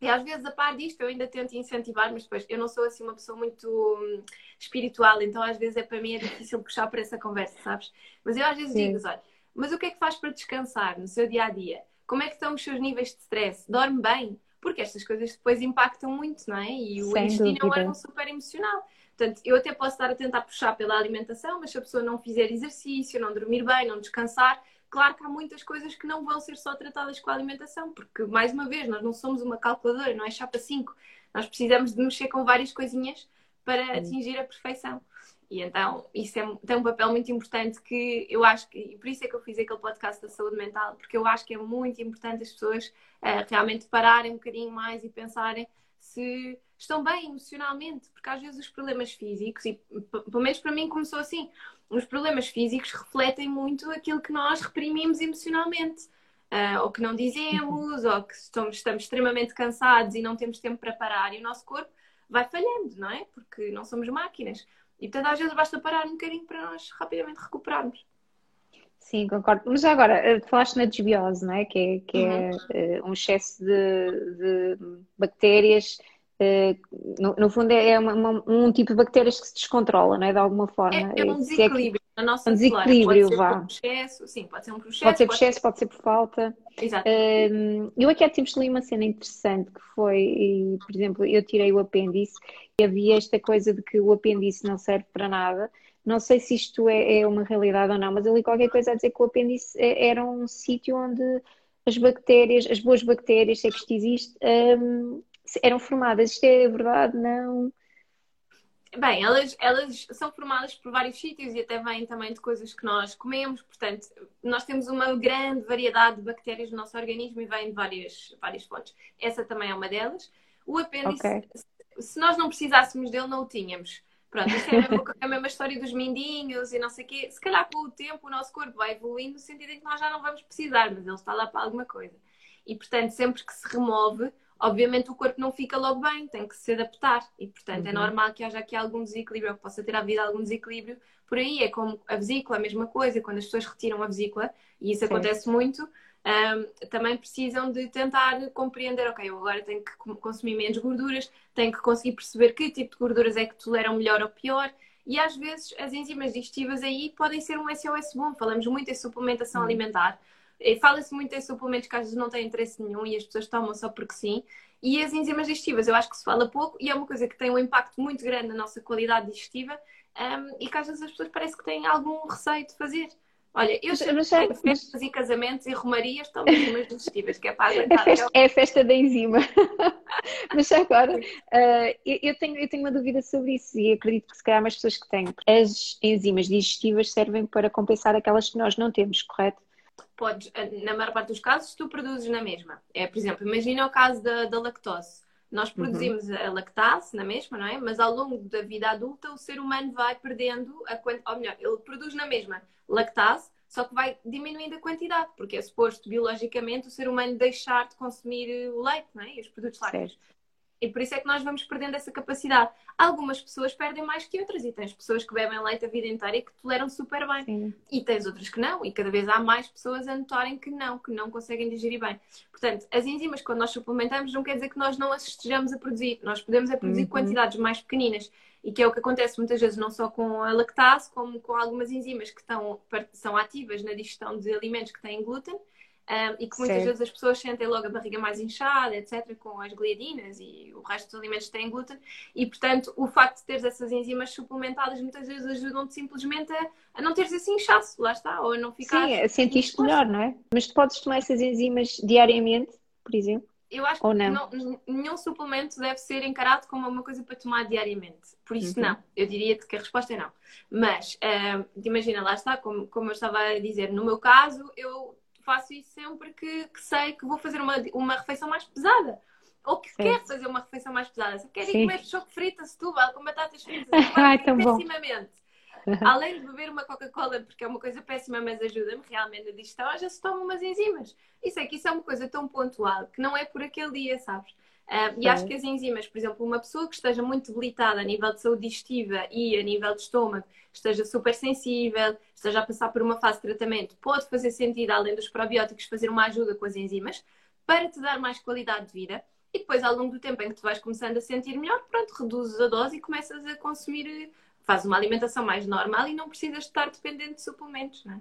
E às vezes, a par disto, eu ainda tento incentivar, mas depois eu não sou assim uma pessoa muito hum, espiritual, então às vezes é para mim é difícil puxar para essa conversa, sabes? Mas eu às vezes Sim. digo, olha, mas o que é que faz para descansar no seu dia a dia? Como é que estão os seus níveis de stress? Dorme bem? Porque estas coisas depois impactam muito, não é? E o Sem intestino dúvida. é um órgão super emocional. Portanto, eu até posso estar a tentar puxar pela alimentação, mas se a pessoa não fizer exercício, não dormir bem, não descansar, claro que há muitas coisas que não vão ser só tratadas com a alimentação, porque, mais uma vez, nós não somos uma calculadora, não é chapa 5. Nós precisamos de mexer com várias coisinhas para atingir a perfeição. E então isso é, tem um papel muito importante que eu acho que, e por isso é que eu fiz aquele podcast da saúde mental, porque eu acho que é muito importante as pessoas uh, realmente pararem um bocadinho mais e pensarem se estão bem emocionalmente, porque às vezes os problemas físicos, e pelo menos para mim começou assim, os problemas físicos refletem muito aquilo que nós reprimimos emocionalmente. Uh, ou que não dizemos, ou que estamos, estamos extremamente cansados e não temos tempo para parar, e o nosso corpo vai falhando, não é? Porque não somos máquinas. E portanto, às vezes basta parar um bocadinho para nós rapidamente recuperarmos. Sim, concordo. Mas agora, eh, falaste na desbiose, não é? Que é, que é uhum. uh, um excesso de, de bactérias. Uh, no, no, fundo, é uma, uma, um tipo de bactérias que se descontrola, não é? De alguma forma. É, é um desequilíbrio na nossa um desequilíbrio, pode vá. Por excesso, sim, pode ser um processo. Pode ser por excesso, pode ser por falta. Exato. Um, eu aqui há tempos li uma cena interessante que foi, por exemplo, eu tirei o apêndice e havia esta coisa de que o apêndice não serve para nada. Não sei se isto é, é uma realidade ou não, mas eu li qualquer coisa a dizer que o apêndice é, era um sítio onde as bactérias, as boas bactérias, se é que isto existe, um, eram formadas. Isto é verdade? Não? Bem, elas, elas são formadas por vários sítios e até vêm também de coisas que nós comemos, portanto, nós temos uma grande variedade de bactérias no nosso organismo e vêm de várias, várias fontes. Essa também é uma delas. O apêndice, okay. se nós não precisássemos dele, não o tínhamos. Pronto, isto é a, mesma, é a mesma história dos mindinhos e não sei o quê. Se calhar com o tempo o nosso corpo vai evoluindo no sentido em que nós já não vamos precisar, mas ele está lá para alguma coisa. E portanto, sempre que se remove, obviamente o corpo não fica logo bem, tem que se adaptar e, portanto, é uhum. é normal que haja aqui algum desequilíbrio, que possa ter havido algum desequilíbrio. Por aí é como a vesícula, a mesma coisa, quando as pessoas retiram a vesícula, e isso Sim. acontece muito, um, também precisam de tentar compreender, ok, eu agora tenho que consumir menos gorduras, tenho que conseguir perceber que tipo de gorduras é que toleram melhor ou pior. E às vezes as enzimas digestivas aí podem ser um SOS bom. Falamos muito em suplementação uhum. alimentar Fala-se muito em suplementos que às vezes não têm interesse nenhum e as pessoas tomam só porque sim. E as enzimas digestivas, eu acho que se fala pouco e é uma coisa que tem um impacto muito grande na nossa qualidade digestiva um, e que às vezes as pessoas parece que têm algum receio de fazer. Olha, eu sempre tenho festas e casamentos e romarias tomo enzimas digestivas, que é para aguentar. É a festa, é a festa da enzima. mas agora, uh, eu, tenho, eu tenho uma dúvida sobre isso e acredito que se calhar mais pessoas que têm. As enzimas digestivas servem para compensar aquelas que nós não temos, correto? Podes, eh, na maior parte dos casos, tu produzis na mesma. É, por exemplo, imagina o caso da, da lactose. Nós uhum. produzimos uhum. a lactase na mesma, não é? Mas ao longo da vida adulta o ser humano vai perdendo a quantidade, ou melhor, ele produz na mesma lactase, só que vai diminuindo a quantidade, porque é suposto biologicamente o ser humano deixar de consumir o leite, não é? E os produtos lácteos. E por isso é que nós vamos perdendo essa capacidade. Algumas pessoas perdem mais que outras, e tens pessoas que bebem leite a vida inteira e que toleram super bem. Sim. E tens outras que não, e cada vez há mais pessoas a notarem que não, que não conseguem digerir bem. Portanto, as enzimas, quando nós suplementamos, não quer dizer que nós não as estejamos a produzir. Nós podemos a produzir uhum. quantidades mais pequeninas. E que é o que acontece muitas vezes, não só com a lactase, como com algumas enzimas que estão, são ativas na digestão de alimentos que têm glúten um, e que muitas certo. vezes as pessoas sentem logo a barriga mais inchada, etc., com as gliadinas e o resto dos alimentos têm glúten, e portanto o facto de teres essas enzimas suplementadas muitas vezes ajudam-te simplesmente a, a, não teres esse inchaço, lá está, ou a não ficar. Sim, sentiste melhor, não é? Mas tu podes tomar essas enzimas diariamente, por exemplo? Eu acho Ou que não? Não, nenhum suplemento deve ser encarado como uma coisa para tomar diariamente. Por isso, uhum. não. Eu diria-te que a resposta é não. Mas, uh, imagina, lá está, como, como eu estava a dizer, no meu caso, eu faço isso sempre que, que sei que vou fazer uma, uma refeição mais pesada. Ou que Sim. quer fazer uma refeição mais pesada. Se quer ir comer choco frito, setúbal, com batatas fritas, Ai, pessimamente. Além de beber uma Coca-Cola, porque é uma coisa péssima, mas ajuda-me realmente a digestão, já se tomam umas enzimas. Isso é que isso é uma coisa tão pontual que não é por aquele dia, sabes? E acho que as enzimas, por exemplo, uma pessoa que esteja muito debilitada a nível de saúde digestiva e a nível de estômago, esteja super sensível, esteja a passar por uma fase de tratamento, pode fazer sentido, além dos probióticos, fazer uma ajuda com as enzimas para te dar mais qualidade de vida. E depois, ao longo do tempo em que tu vais começando a sentir melhor, pronto, reduzes a dose e começas a consumir, faz uma alimentação mais normal e não precisas estar dependente de suplementos, não é?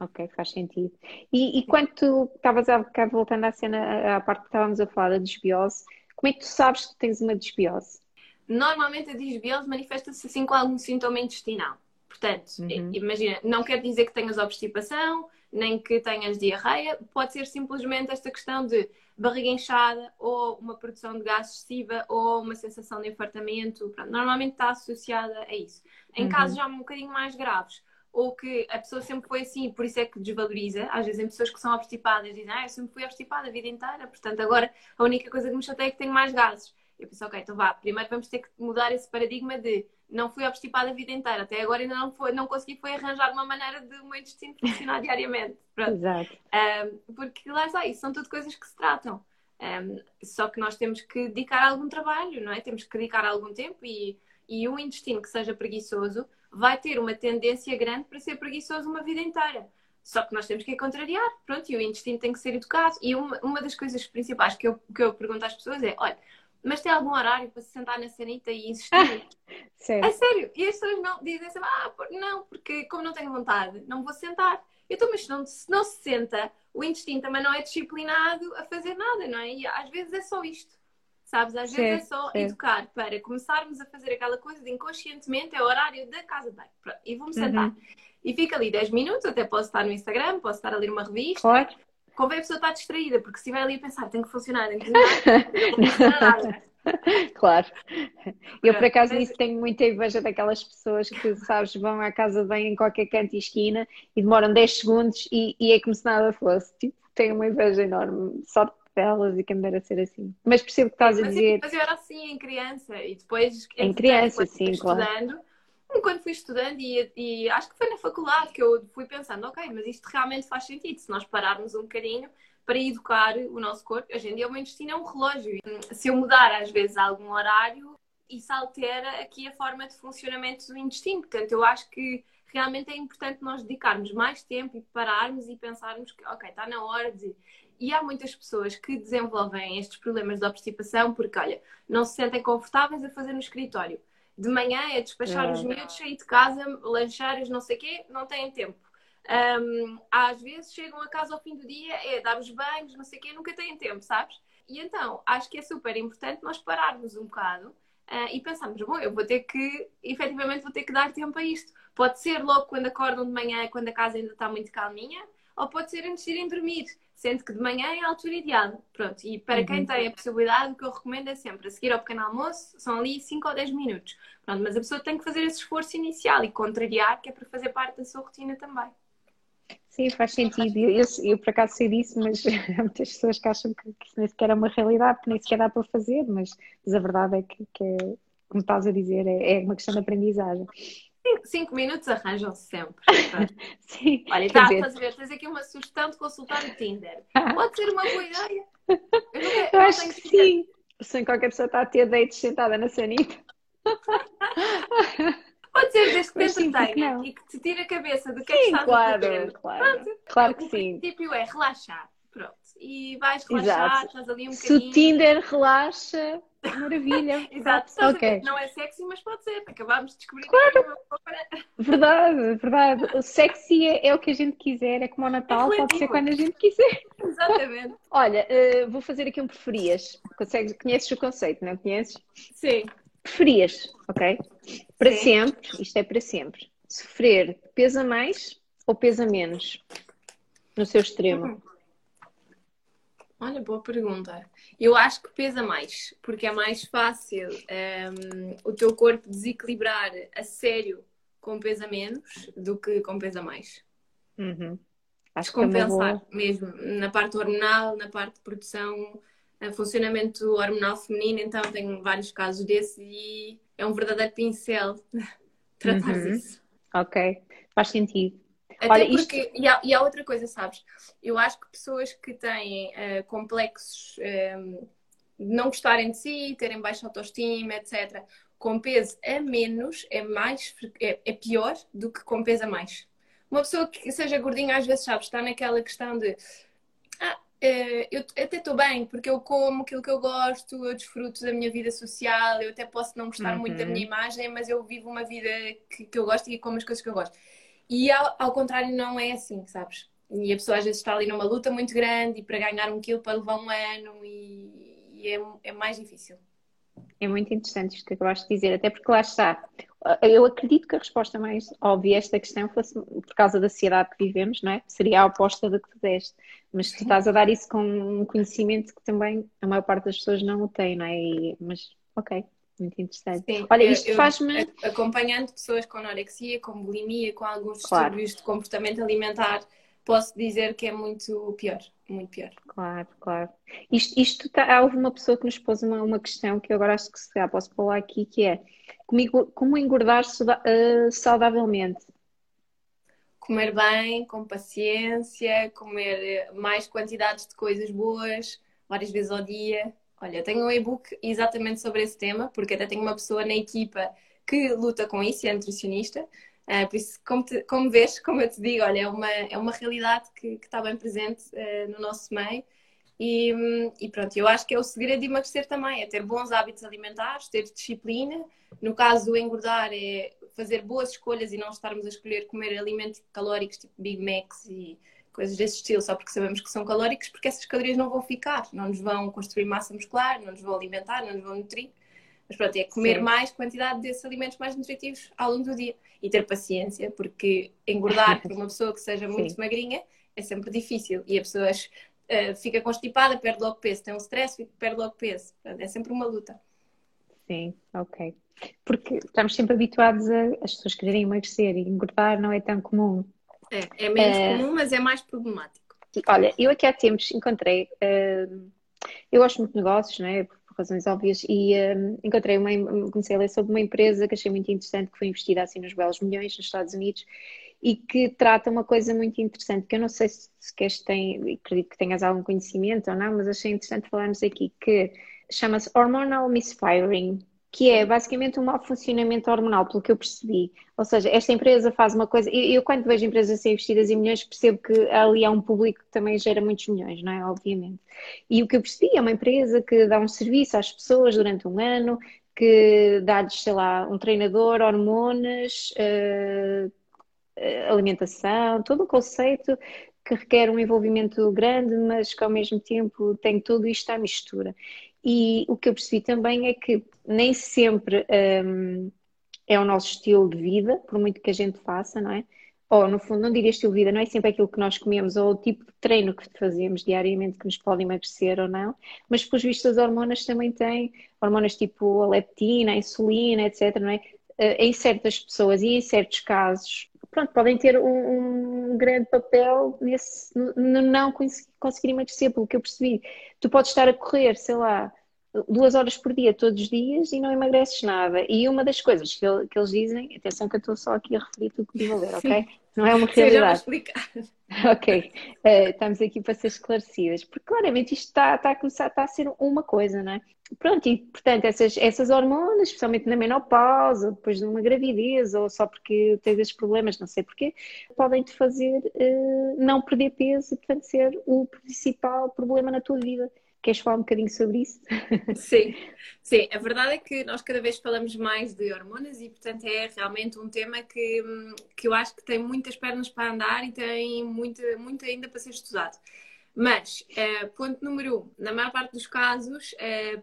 Ok, faz sentido. E, e quando tu estavas a ficar voltando à cena, à parte que estávamos a falar da desbiose, como é que tu sabes que tens uma desbiose? Normalmente a desbiose manifesta-se assim com algum sintoma intestinal. Portanto, uhum. imagina, não quer dizer que tenhas obstipação, nem que tenhas diarreia, pode ser simplesmente esta questão de barriga inchada ou uma produção de gás excessiva ou uma sensação de infartamento. Pronto, normalmente está associada a isso. Em uhum. casos já um bocadinho mais graves, ou que a pessoa sempre foi assim, por isso é que desvaloriza. Às vezes, em pessoas que são obstipadas, dizem, ah, eu sempre fui obstipada a vida inteira, portanto, agora a única coisa que me chateia é que tenho mais gases. Eu penso, ok, então vá, primeiro vamos ter que mudar esse paradigma de não fui obstipada a vida inteira, até agora ainda não, foi, não consegui foi arranjar uma maneira de o meu intestino funcionar diariamente. Pronto. Exato. Um, porque lá está, isso são tudo coisas que se tratam. Um, só que nós temos que dedicar algum trabalho, não é? Temos que dedicar algum tempo e, e um intestino que seja preguiçoso vai ter uma tendência grande para ser preguiçoso uma vida inteira. Só que nós temos que contrariar, pronto, e o intestino tem que ser educado. E uma, uma das coisas principais que eu, que eu pergunto às pessoas é: olha, mas tem algum horário para se sentar na sanita e insistir? sério? É sério. E as pessoas não dizem assim: ah, não, porque como não tenho vontade, não vou sentar. Eu estou, mas se não, se não se senta, o intestino também não é disciplinado a fazer nada, não é? E às vezes é só isto. Sabes? Às vezes é só educar para começarmos a fazer aquela coisa de inconscientemente é o horário da casa de banho. E vou-me sentar. Uhum. E fica ali 10 minutos, até posso estar no Instagram, posso estar a ler uma revista. Claro. Convém a pessoa estar distraída, porque se estiver ali a pensar, tem que funcionar, tem que funcionar, não funciona nada. Claro. Eu, por acaso, nisso tenho muita inveja daquelas pessoas que, sabes, vão à casa de banho em qualquer canto e esquina e demoram 10 segundos e, e é como se nada fosse. Tipo, tenho uma inveja enorme. Só pelas e quem me dera ser assim. Mas percebo que estás a dizer. Mas eu era assim em criança e depois. Em criança, sim, claro. Estudando, quando fui estudando e, e, acho que foi na faculdade que eu fui pensando, ok, mas isto realmente faz sentido se nós pararmos um bocadinho para educar o nosso corpo. Hoje em dia o meu intestino é um relógio. Se eu mudar às vezes algum horário, isso altera aqui a forma de funcionamento do intestino. Portanto, eu acho que realmente é importante nós dedicarmos mais tempo e pararmos e pensarmos que, ok, está na hora de e há muitas pessoas que desenvolvem estes problemas de obstipação porque, olha, não se sentem confortáveis a fazer no escritório. De manhã é despachar é. os miúdos, sair de casa, lanchar, não sei o quê, não têm tempo. Um, às vezes chegam a casa ao fim do dia, é dar os banhos, não sei o quê, nunca têm tempo, sabes? E então, acho que é super importante nós pararmos um bocado uh, e pensarmos, bom, eu vou ter que, efetivamente, vou ter que dar tempo a isto. Pode ser logo quando acordam de manhã, quando a casa ainda está muito calminha, ou pode ser antes de irem dormir, sendo que de manhã é a altura ideal. Pronto, e para uhum. quem tem a possibilidade, o que eu recomendo é sempre, a seguir ao pequeno almoço, são ali 5 ou 10 minutos. Pronto, mas a pessoa tem que fazer esse esforço inicial e contrariar, que é para fazer parte da sua rotina também. Sim, faz sentido. Eu, eu, por acaso sei disso, mas há muitas pessoas que acham que, que isso nem sequer é uma realidade, que nem sequer dá para fazer, mas, mas a verdade é que, que é, como estás a dizer, é, é uma questão de aprendizagem. Cinco, minutos arranjam-se sempre. Sim. Olha, está a fazer, tens aqui uma sugestão de consultar o Tinder. Pode ser uma boa ideia. Eu, eu, eu acho que sim. Sem qualquer pessoa está a ter dates sentada na sanita. Pode ser desde que te entretenha e que te tire a cabeça do que sim, é que estás claro, a fazer. Claro, Pronto. claro que o sim. O princípio é relaxar. Pronto. E vais relaxar, Exato. estás ali um bocadinho. Se o Tinder relaxa, Maravilha. Exato. Okay. Não é sexy, mas pode ser. Acabámos de descobrir. Claro. Verdade, verdade. O sexy é, é, o que a gente quiser, é como o Natal, é pode ser quando a gente quiser. Exatamente. Olha, uh, vou fazer aqui um preferias. Consegues, conheces o conceito, não conheces? Sim. Preferias, ok? Para Sim. sempre, isto é para sempre. Sofrer pesa mais ou pesa menos? No seu extremo. Uhum. Olha, boa pergunta. Eu acho que pesa mais, porque é mais fácil um, ehm, o teu corpo desequilibrar a sério com pesa menos do que com pesa mais. Uhum. Acho Compensar é mesmo na parte hormonal, na parte de produção, funcionamento hormonal feminino, então tenho vários casos desses e é um verdadeiro pincel tratar uhum. isso. Ok, faz sentido. Até Olha, porque, isto... e, há, e, há, outra coisa, sabes? Eu acho que pessoas que têm uh, complexos um, ehm, de não gostarem de si, terem baixa autoestima, etc., com peso a menos é, mais, é, é pior do que com peso a mais. Uma pessoa que seja gordinha, às vezes, sabes, está naquela questão de ah, eh, eu até estou bem, porque eu como aquilo que eu gosto, eu desfruto da minha vida social, eu até posso não gostar uhum. muito da minha uhum. imagem, mas eu vivo uma vida que, que eu gosto e como as coisas que eu gosto. E ao, ao, contrário, não é assim, sabes? E a pessoa às vezes está ali numa luta muito grande e para ganhar um quilo para levar um ano e, e é, é mais difícil. É muito interessante isto que acabaste de dizer, até porque lá está. Eu acredito que a resposta mais óbvia a esta questão fosse por causa da sociedade que vivemos, não é? Seria a oposta da que tu deste. Mas tu estás a dar isso com um conhecimento que também a maior parte das pessoas não o tem, não é? E, mas, ok, muito interessante. Sim, Olha, isto faz-me. Acompanhando pessoas com anorexia, com bulimia, com alguns claro. distúrbios de comportamento alimentar, posso dizer que é muito pior. Muito pior. Claro, claro. Isto, isto tá, houve uma pessoa que nos pôs uma, uma questão que eu agora acho que se calhar posso falar aqui, que é comigo, como engordar uh, saudavelmente? Comer bem, com paciência, comer mais quantidades de coisas boas, várias vezes ao dia. Olha, eu tenho um e-book exatamente sobre esse tema, porque até tenho uma pessoa na equipa que luta com isso, é nutricionista. Uh, por isso, como, te, como vês, como eu te digo, olha, é uma, é uma realidade que, que está bem presente uh, no nosso meio. E, e, pronto, eu acho que é o segredo de emagrecer também, é ter bons hábitos alimentares, ter disciplina. No caso do engordar, é fazer boas escolhas e não estarmos a escolher comer alimentos calóricos, tipo Big Macs e coisas desse estilo, só porque sabemos que são calóricos, porque essas calorias não vão ficar, não nos vão construir massa muscular, não nos vão alimentar, não nos vão nutrir. Mas pronto, é comer Sim. mais quantidade desses alimentos mais nutritivos ao longo do dia e ter paciência, porque engordar por uma pessoa que seja muito Sim. magrinha é sempre difícil e a pessoa uh, fica constipada, perde logo peso, tem um stress, perde logo peso. É sempre uma luta. Sim, ok. Porque estamos sempre habituados a as pessoas quererem emagrecer e engordar não é tão comum. É, é menos é... comum, mas é mais problemático. Olha, eu aqui há tempos encontrei. Uh, eu gosto muito de negócios, não é? Por razões óbvias, e uh, encontrei uma. Comecei a ler sobre uma empresa que achei muito interessante, que foi investida assim nos belos milhões nos Estados Unidos e que trata uma coisa muito interessante, que eu não sei se, se queres tem, acredito que tenhas algum conhecimento ou não, mas achei interessante falarmos aqui, que chama-se Hormonal Misfiring, que é basicamente um mau funcionamento hormonal, pelo que eu percebi. Ou seja, esta empresa faz uma coisa. Eu, eu quando vejo empresas ser investidas em milhões, percebo que ali há um público que também gera muitos milhões, não é? Obviamente. E o que eu percebi é uma empresa que dá um serviço às pessoas durante um ano, que dá-lhes, sei lá, um treinador, hormonas, uh, alimentação, todo um conceito que requer um envolvimento grande, mas que ao mesmo tempo tem tudo isto à mistura. E o que eu percebi também é que nem sempre um, é o nosso estilo de vida, por muito que a gente faça, não é? Ou, no fundo, não diria estilo de vida, não é sempre aquilo que nós comemos ou o tipo de treino que fazemos diariamente que nos pode emagrecer ou não, mas, pelos vistos, as hormonas também têm hormonas tipo a leptina, a insulina, etc., não é? Eh, em certas pessoas e em certos casos, pronto, podem ter um, um grande papel nesse, no não conseguir emagrecer, pelo que eu percebi. Tu podes estar a correr, sei lá, duas horas por dia, todos os dias, e não emagreces nada. E uma das coisas que, ele, que eles dizem, atenção que eu estou só aqui a referir tudo que estive a ler, ok? Não é uma realidade. Ok, uh, estamos aqui para ser esclarecidas, porque claramente isto está, está a começar está a ser uma coisa, não é? Pronto, e portanto, essas, essas hormonas, especialmente na menopausa, depois de uma gravidez, ou só porque tens esses problemas, não sei porquê, podem te fazer uh, não perder peso e, portanto, ser o principal problema na tua vida. Queres falar um bocadinho sobre isso? Sim, sim. A verdade é que nós cada vez falamos mais de hormonas e, portanto, é realmente um tema que, que eu acho que tem muitas pernas para andar e tem muito, muito ainda para ser estudado. Mas, uh, ponto número um, na maior parte dos casos, uh,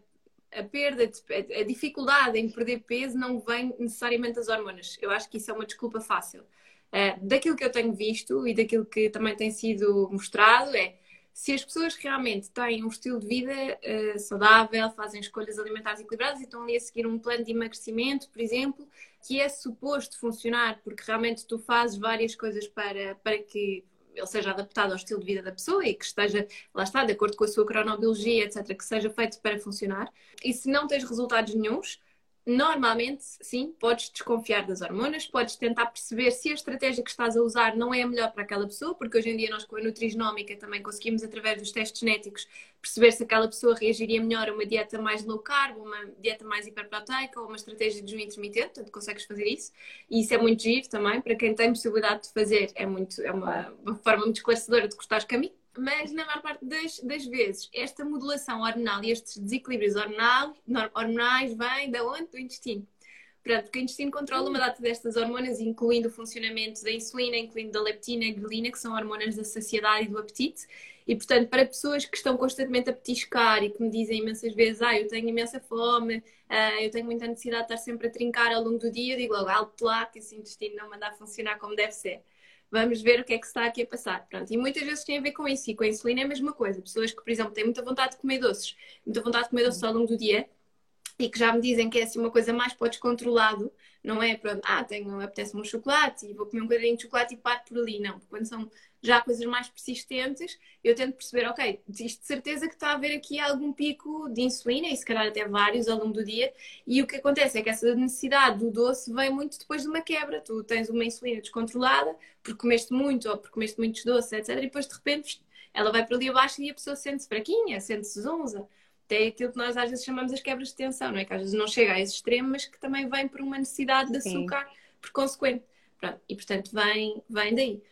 a perda, de, a dificuldade em perder peso não vem necessariamente das hormonas. Eu acho que isso é uma desculpa fácil. Uh, daquilo que eu tenho visto e daquilo que também tem sido mostrado é se as pessoas realmente têm um estilo de vida uh, saudável, fazem escolhas alimentares equilibradas e estão ali a seguir um plano de emagrecimento, por exemplo, que é suposto funcionar, porque realmente tu fazes várias coisas para, para que ele seja adaptado ao estilo de vida da pessoa e que esteja, lá está, de acordo com a sua cronobiologia, etc., que seja feito para funcionar. E se não tens resultados nenhums, Normalmente, sim, podes desconfiar das hormonas, podes tentar perceber se a estratégia que estás a usar não é a melhor para aquela pessoa, porque hoje em dia nós com a nutrigenómica também conseguimos, através dos testes genéticos, perceber se aquela pessoa reagiria melhor a uma dieta mais low carb, uma dieta mais hiperproteica ou uma estratégia de jejum intermitente, portanto consegues fazer isso. E isso é muito giro também, para quem tem possibilidade de fazer, é, muito, é uma, uma forma muito esclarecedora de cortar caminho mas na maior parte das, das, vezes esta modulação hormonal e estes desequilíbrios hormonal, hormonais vêm da onde? Do intestino. Portanto, porque o intestino controla uma data destas hormonas, incluindo o funcionamento da insulina, incluindo da leptina e grelina, que são hormonas da saciedade e do apetite. E, portanto, para pessoas que estão constantemente a petiscar e que me dizem imensas vezes, ah, eu tenho imensa fome, ah, eu tenho muita necessidade de estar sempre a trincar ao longo do dia, eu digo logo, alto lá, que esse intestino não manda a funcionar como deve ser vamos ver o que é que está aqui a passar. Pronto. E muitas vezes tem a ver com isso. E com a insulina é a mesma coisa. Pessoas que, por exemplo, têm muita vontade de comer doces, muita vontade de comer doces ao longo do dia e que já me dizem que é assim uma coisa mais para o descontrolado, não é? Pronto, ah, tenho, apetece-me um chocolate e vou comer um bocadinho de chocolate e paro por ali. Não, quando são já coisas mais persistentes, eu tento perceber, ok, isto de certeza que está a haver aqui algum pico de insulina, e se calhar até vários ao longo do dia, e o que acontece é que essa necessidade do doce vem muito depois de uma quebra. Tu tens uma insulina descontrolada, porque comeste muito ou porque comeste muitos doces, etc. E depois de repente ela vai para ali abaixo e a pessoa sente-se fraquinha, sente-se zonza. Até aquilo que nós às vezes chamamos as quebras de tensão, não é? Que às vezes não chega a esse extremo, mas que também vem por uma necessidade de açúcar Sim. por consequente. Pronto, e portanto vem, vem daí.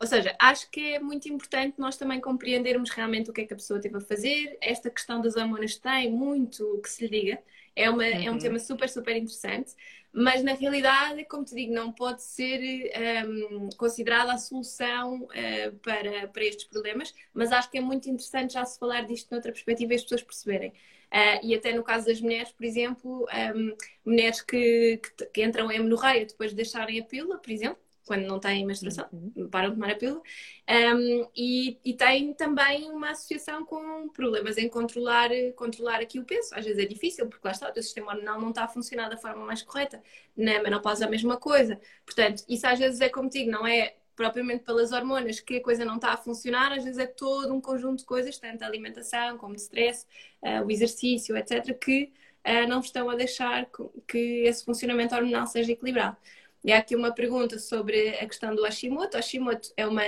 Ou seja, acho que é muito importante nós também compreendermos realmente o que é que a pessoa teve a fazer. Esta questão das hormonas tem muito que se lhe diga. É, uma, uhum. é um uhum. tema super, super interessante. Mas na realidade, como te digo, não pode ser um, considerada a solução uh, para, para estes problemas. Mas acho que é muito interessante já se falar disto noutra perspectiva e as pessoas perceberem. Uh, e até no caso das mulheres, por exemplo, um, mulheres que, que, que entram em amenorreia depois de deixarem a pílula, por exemplo, quando não têm menstruação, uhum. param de tomar a pílula. Um, e, e tem também uma associação com problemas em controlar, controlar aqui o peso. Às vezes é difícil, porque lá está, o teu sistema hormonal não está a funcionar da forma mais correta. Na menopausa a mesma coisa. Portanto, isso às vezes é como digo, não é propriamente pelas hormonas que a coisa não está a funcionar, às vezes é todo um conjunto de coisas, tanto a alimentação como o stress, uh, o exercício, etc., que uh, não estão a deixar que esse funcionamento hormonal seja equilibrado. E há aqui uma pergunta sobre a questão do Hashimoto. Hashimoto é uma,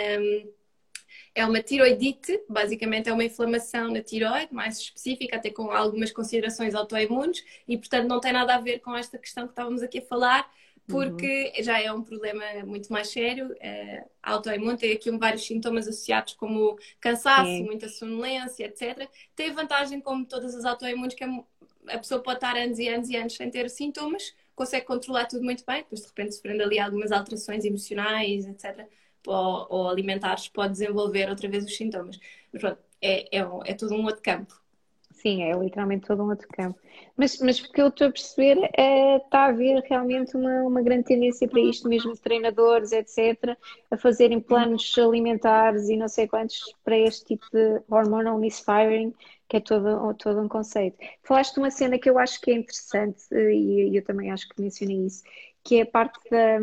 é uma tiroidite, basicamente é uma inflamação na tiroide, mais específica, até com algumas considerações autoimunes, e portanto não tem nada a ver com esta questão que estávamos aqui a falar, porque uhum. já é um problema muito mais sério. É, autoimune tem aqui vários sintomas associados, como cansaço, Sim. muita sonolência, etc. Tem vantagem, como todas as autoimunes, que a pessoa pode estar anos e anos e anos sem ter sintomas, consegue controlar tudo muito bem, depois de repente sofrendo ali algumas alterações emocionais, etc., ou, ou alimentares, pode desenvolver outra vez os sintomas. Mas pronto, é, é, é todo um outro campo. Sim, é literalmente todo um outro campo. Mas, mas o que eu estou a perceber é está a haver realmente uma, uma grande tendência para isto, mesmo treinadores, etc., a fazerem planos alimentares e não sei quantos para este tipo de hormonal misfiring, que é todo, todo um conceito. Falaste de uma cena que eu acho que é interessante, e eu também acho que mencionei isso, que é a parte da.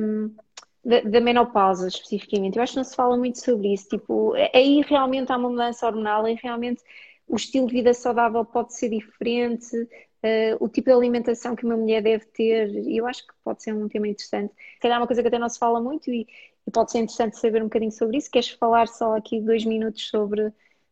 Da, da, menopausa especificamente. Eu acho que não se fala muito sobre isso. Tipo, aí realmente há uma mudança hormonal, aí realmente o estilo de vida saudável pode ser diferente, uh, o tipo de alimentação que uma mulher deve ter, e eu acho que pode ser um tema interessante. Se calhar é uma coisa que até não se fala muito e, e pode ser interessante saber um bocadinho sobre isso. Queres falar só aqui dois minutos sobre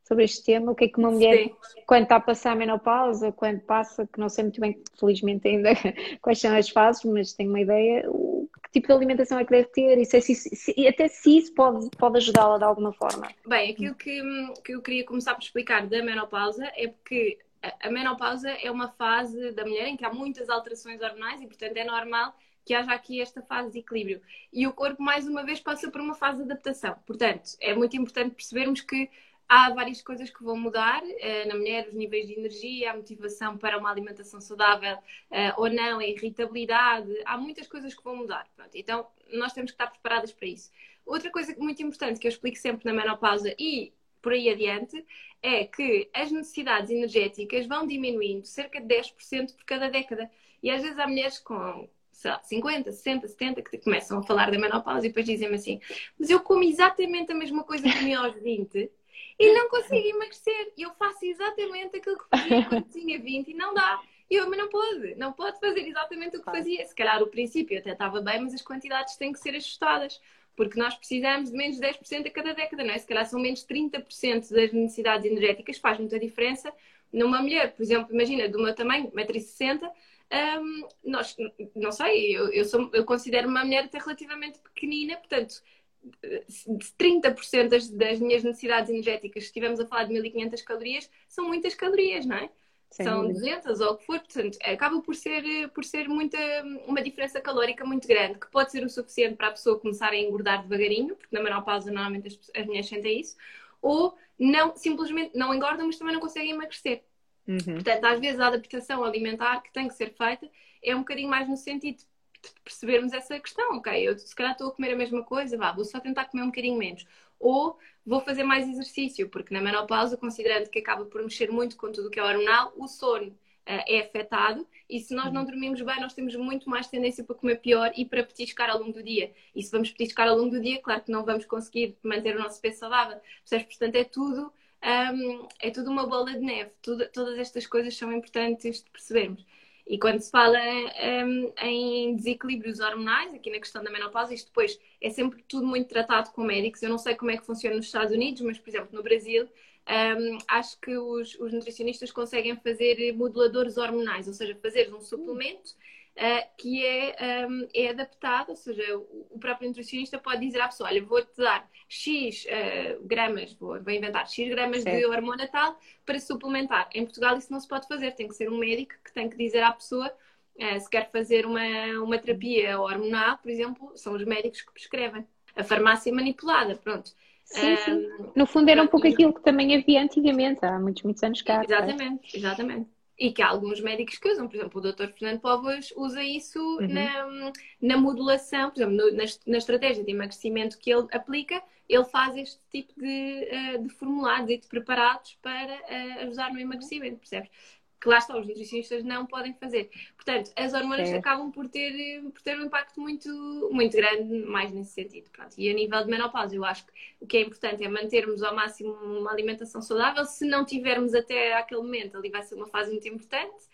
sobre este tema, o que é que uma mulher, Sim. quando está a passar a menopausa, quando passa, que não sei muito bem, felizmente ainda, quais são as fases, mas tenho uma ideia, o, que tipo de alimentação é que deve ter e, se, se, se, até se isso pode, pode ajudá-la de alguma forma. Bem, aquilo que, que eu queria começar por explicar da menopausa é porque a menopausa é uma fase da mulher em que há muitas alterações hormonais e, portanto, é normal que haja aqui esta fase de equilíbrio. E o corpo, mais uma vez, passa por uma fase de adaptação. Portanto, é muito importante percebermos que Há várias coisas que vão mudar uh, na mulher, os níveis de energia, a motivação para uma alimentação saudável uh, ou não, a irritabilidade, há muitas coisas que vão mudar. Pronto, então, nós temos que estar preparadas para isso. Outra coisa muito importante que eu explico sempre na menopausa e por aí adiante é que as necessidades energéticas vão diminuindo cerca de 10% por cada década. E às vezes há mulheres com sei lá, 50, 60, 70 que começam a falar da menopausa e depois dizem-me assim: Mas eu como exatamente a mesma coisa que comi aos 20 e não consigo emagrecer. Eu faço exatamente aquilo que fazia quando tinha 20 e não dá. E eu, mas não pode, não pode fazer exatamente o que fazia. Se calhar o princípio até estava bem, mas as quantidades têm que ser ajustadas. Porque nós precisamos de menos de 10% a cada década, não é? Se calhar são menos 30% das necessidades energéticas, faz muita diferença. Numa mulher, por exemplo, imagina, do meu tamanho, 1,60m, um, nós, não sei, eu, eu, sou, eu considero uma mulher até relativamente pequenina, portanto, 30% das, das minhas necessidades energéticas, se estivermos a falar de 1500 calorias, são muitas calorias, não é? Sem são dúvida. 200 ou o que for, portanto, acaba por ser, por ser muita, uma diferença calórica muito grande, que pode ser o suficiente para a pessoa começar a engordar devagarinho, porque na menopausa normalmente as, as mulheres sentem isso, ou não, simplesmente não engordam, mas também não conseguem emagrecer. Uhum. Portanto, às vezes a adaptação alimentar que tem que ser feita é um bocadinho mais no sentido percebermos essa questão, ok, eu se calhar estou a comer a mesma coisa, vá, vou só tentar comer um bocadinho menos. Ou vou fazer mais exercício, porque na menopausa, considerando que acaba por mexer muito com tudo o que é hormonal, o sono uh, é afetado e se nós não dormimos bem, nós temos muito mais tendência para comer pior e para petiscar ao longo do dia. E se vamos petiscar ao longo do dia, claro que não vamos conseguir manter o nosso peso saudável. Portanto, é tudo, um, é tudo uma bola de neve. Tudo, todas estas coisas são importantes de percebermos. E quando se fala um, em desequilíbrios hormonais, aqui na questão da menopausa, isto depois é sempre tudo muito tratado com médicos. Eu não sei como é que funciona nos Estados Unidos, mas, por exemplo, no Brasil, um, acho que os, os, nutricionistas conseguem fazer moduladores hormonais, ou seja, fazer um suplemento uh, que é, um, é adaptado, ou seja, o, próprio nutricionista pode dizer à pessoa: Olha, vou-te dar X uh, gramas, vou, vou, inventar X gramas certo. de hormona tal para suplementar. Em Portugal isso não se pode fazer, tem que ser um médico que tem que dizer à pessoa. Uh, se quer fazer uma, uma terapia hormonal, por exemplo, são os médicos que prescrevem. A farmácia manipulada, pronto. Sim, sim. No fundo era um pouco aquilo que também havia antigamente, há muitos, muitos anos cá. Exatamente, exatamente e que há alguns médicos que usam. Por exemplo, o Dr. Fernando Povas usa isso uhum. na, na modulação, por exemplo, no, na, na, estratégia de emagrecimento que ele aplica, ele faz este tipo de, uh, de formulados e de preparados para uh, ajudar no emagrecimento, percebes? Que lá está, os nutricionistas não podem fazer. Portanto, as hormonas é. acabam por ter, por ter um impacto muito, muito grande, mais nesse sentido. Pronto. E a nível de menopausa, eu acho que o que é importante é mantermos ao máximo uma alimentação saudável. Se não tivermos até aquele momento, ali vai ser uma fase muito importante.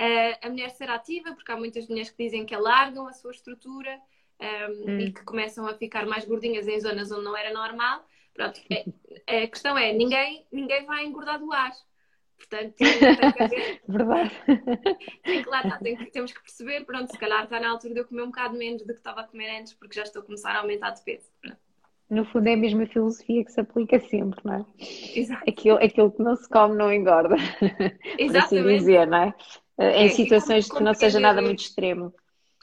Uh, a mulher ser ativa, porque há muitas mulheres que dizem que alargam a sua estrutura um, hum. e que começam a ficar mais gordinhas em zonas onde não era normal. Pronto, é, a questão é, ninguém, ninguém vai engordar do ar. Portanto, tem que haver. Verdade. Tem que lá tá, tem que, temos que perceber, pronto, se calhar está na altura de eu comer um bocado menos do que estava a comer antes, porque já estou a começar a aumentar de peso. No fundo é a mesma filosofia que se aplica sempre, não é? Exato. Aquilo, aquilo que não se come não engorda. Exatamente. Por assim dizer, não é? Em é, situações que não seja nada muito extremo.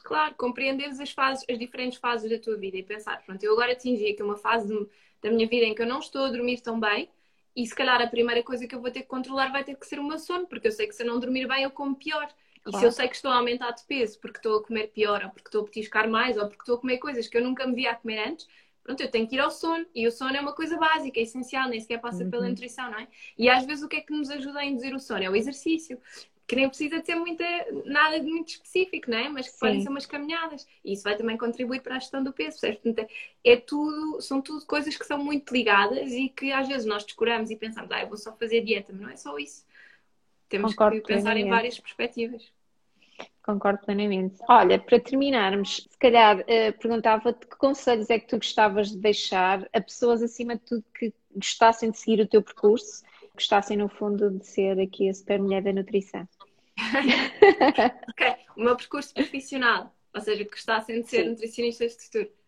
claro, compreenderes as fases, as diferentes fases da tua vida e pensar, pronto, eu agora atingi aqui uma fase de, da minha vida em que eu não estou a dormir tão bem e se calhar a primeira coisa que eu vou ter que controlar vai ter que ser o meu sono, porque eu sei que se eu não dormir bem eu como pior. E se eu sei que estou a aumentar de peso porque estou a comer pior, ou porque estou a petiscar mais, ou porque estou a comer coisas que eu nunca me via a comer antes, pronto, eu tenho que ir ao sono. E o sono é uma coisa básica, é essencial, nem sequer passa uhum. pela nutrição, não é? E às vezes o que é que nos ajuda a induzir o sono? É o exercício. Que nem precisa de ser muita, nada de muito específico, não é? Mas que Sim. podem ser umas caminhadas. E isso vai também contribuir para a gestão do peso, percebes? Portanto, é tudo, são tudo coisas que são muito ligadas e que às vezes nós descuramos e pensamos, ah, eu vou só fazer dieta, mas não é só isso. Temos Concordo que pensar em várias perspectivas. Concordo plenamente. Olha, para terminarmos, se calhar uh, perguntava-te que conselhos é que tu gostavas de deixar a pessoas acima de tudo que gostassem de seguir o teu percurso, gostassem no fundo de ser aqui a super mulher da nutrição. ok, o meu percurso profissional, ou seja, que gostassem de ser Sim. nutricionistas de futuro.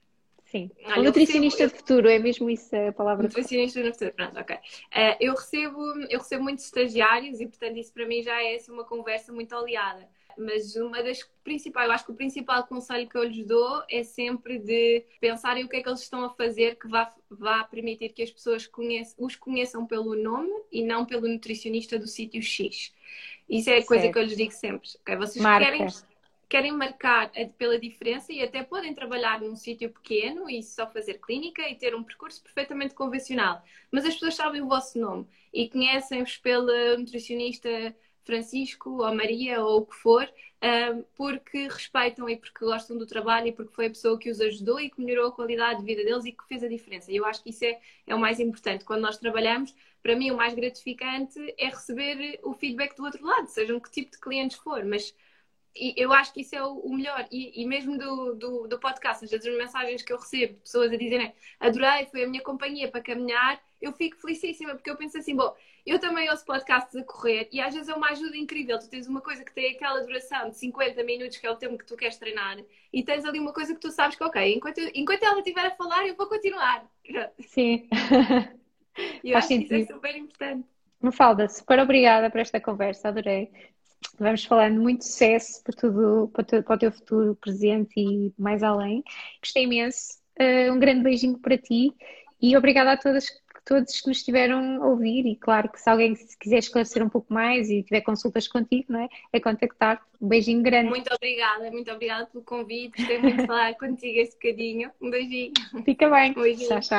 Sim, Olha, nutricionista recebo, de futuro, é mesmo isso a palavra. Nutricionista de futuro, pronto, ok. Uh, eu, recebo, eu recebo muitos estagiários e, portanto, isso para mim já é assim, uma conversa muito aliada mas uma das principais, eu acho que o principal conselho que eu lhes dou é sempre de pensarem o que é que eles estão a fazer que vá, vá permitir que as pessoas conheçam, os conheçam pelo nome e não pelo nutricionista do sítio X. Isso é a coisa certo. que eu lhes digo sempre. Okay? Vocês querem, querem marcar pela diferença e até podem trabalhar num sítio pequeno e só fazer clínica e ter um percurso perfeitamente convencional. Mas as pessoas sabem o vosso nome e conhecem-vos pela nutricionista Francisco ou Maria ou o que for, porque respeitam e porque gostam do trabalho e porque foi a pessoa que os ajudou e que melhorou a qualidade de vida deles e que fez a diferença. E eu acho que isso é, é o mais importante. Quando nós trabalhamos, para mim o mais gratificante é receber o feedback do outro lado, sejam que tipo de clientes for, mas e eu acho que isso é o, melhor. E, e mesmo do, do, do, podcast, às vezes as mensagens que eu recebo de pessoas a dizerem adorei, foi a minha companhia para caminhar, eu fico felicíssima, porque eu penso assim, bom, eu também ouço podcasts a correr e às vezes é uma ajuda incrível. Tu tens uma coisa que tem aquela duração de 50 minutos, que é o tempo que tu queres treinar, e tens ali uma coisa que tu sabes que, ok, enquanto, enquanto ela estiver a falar, eu vou continuar. Sim. E eu Faz acho sentido. que isso é super importante. Mafalda, super obrigada por esta conversa, adorei. Vamos falando muito sucesso para, tudo, para, tu, para o teu futuro presente e mais além. Gostei imenso. Uh, um grande beijinho para ti e obrigada a todas, todos que nos estiveram a ouvir. E claro que se alguém quiser esclarecer um pouco mais e tiver consultas contigo, não é? É contactar. Um beijinho grande. Muito obrigada, muito obrigada pelo convite. Gostei muito de falar contigo este bocadinho. Um beijinho. Fica bem. Um beijinho. Tchau, tchau.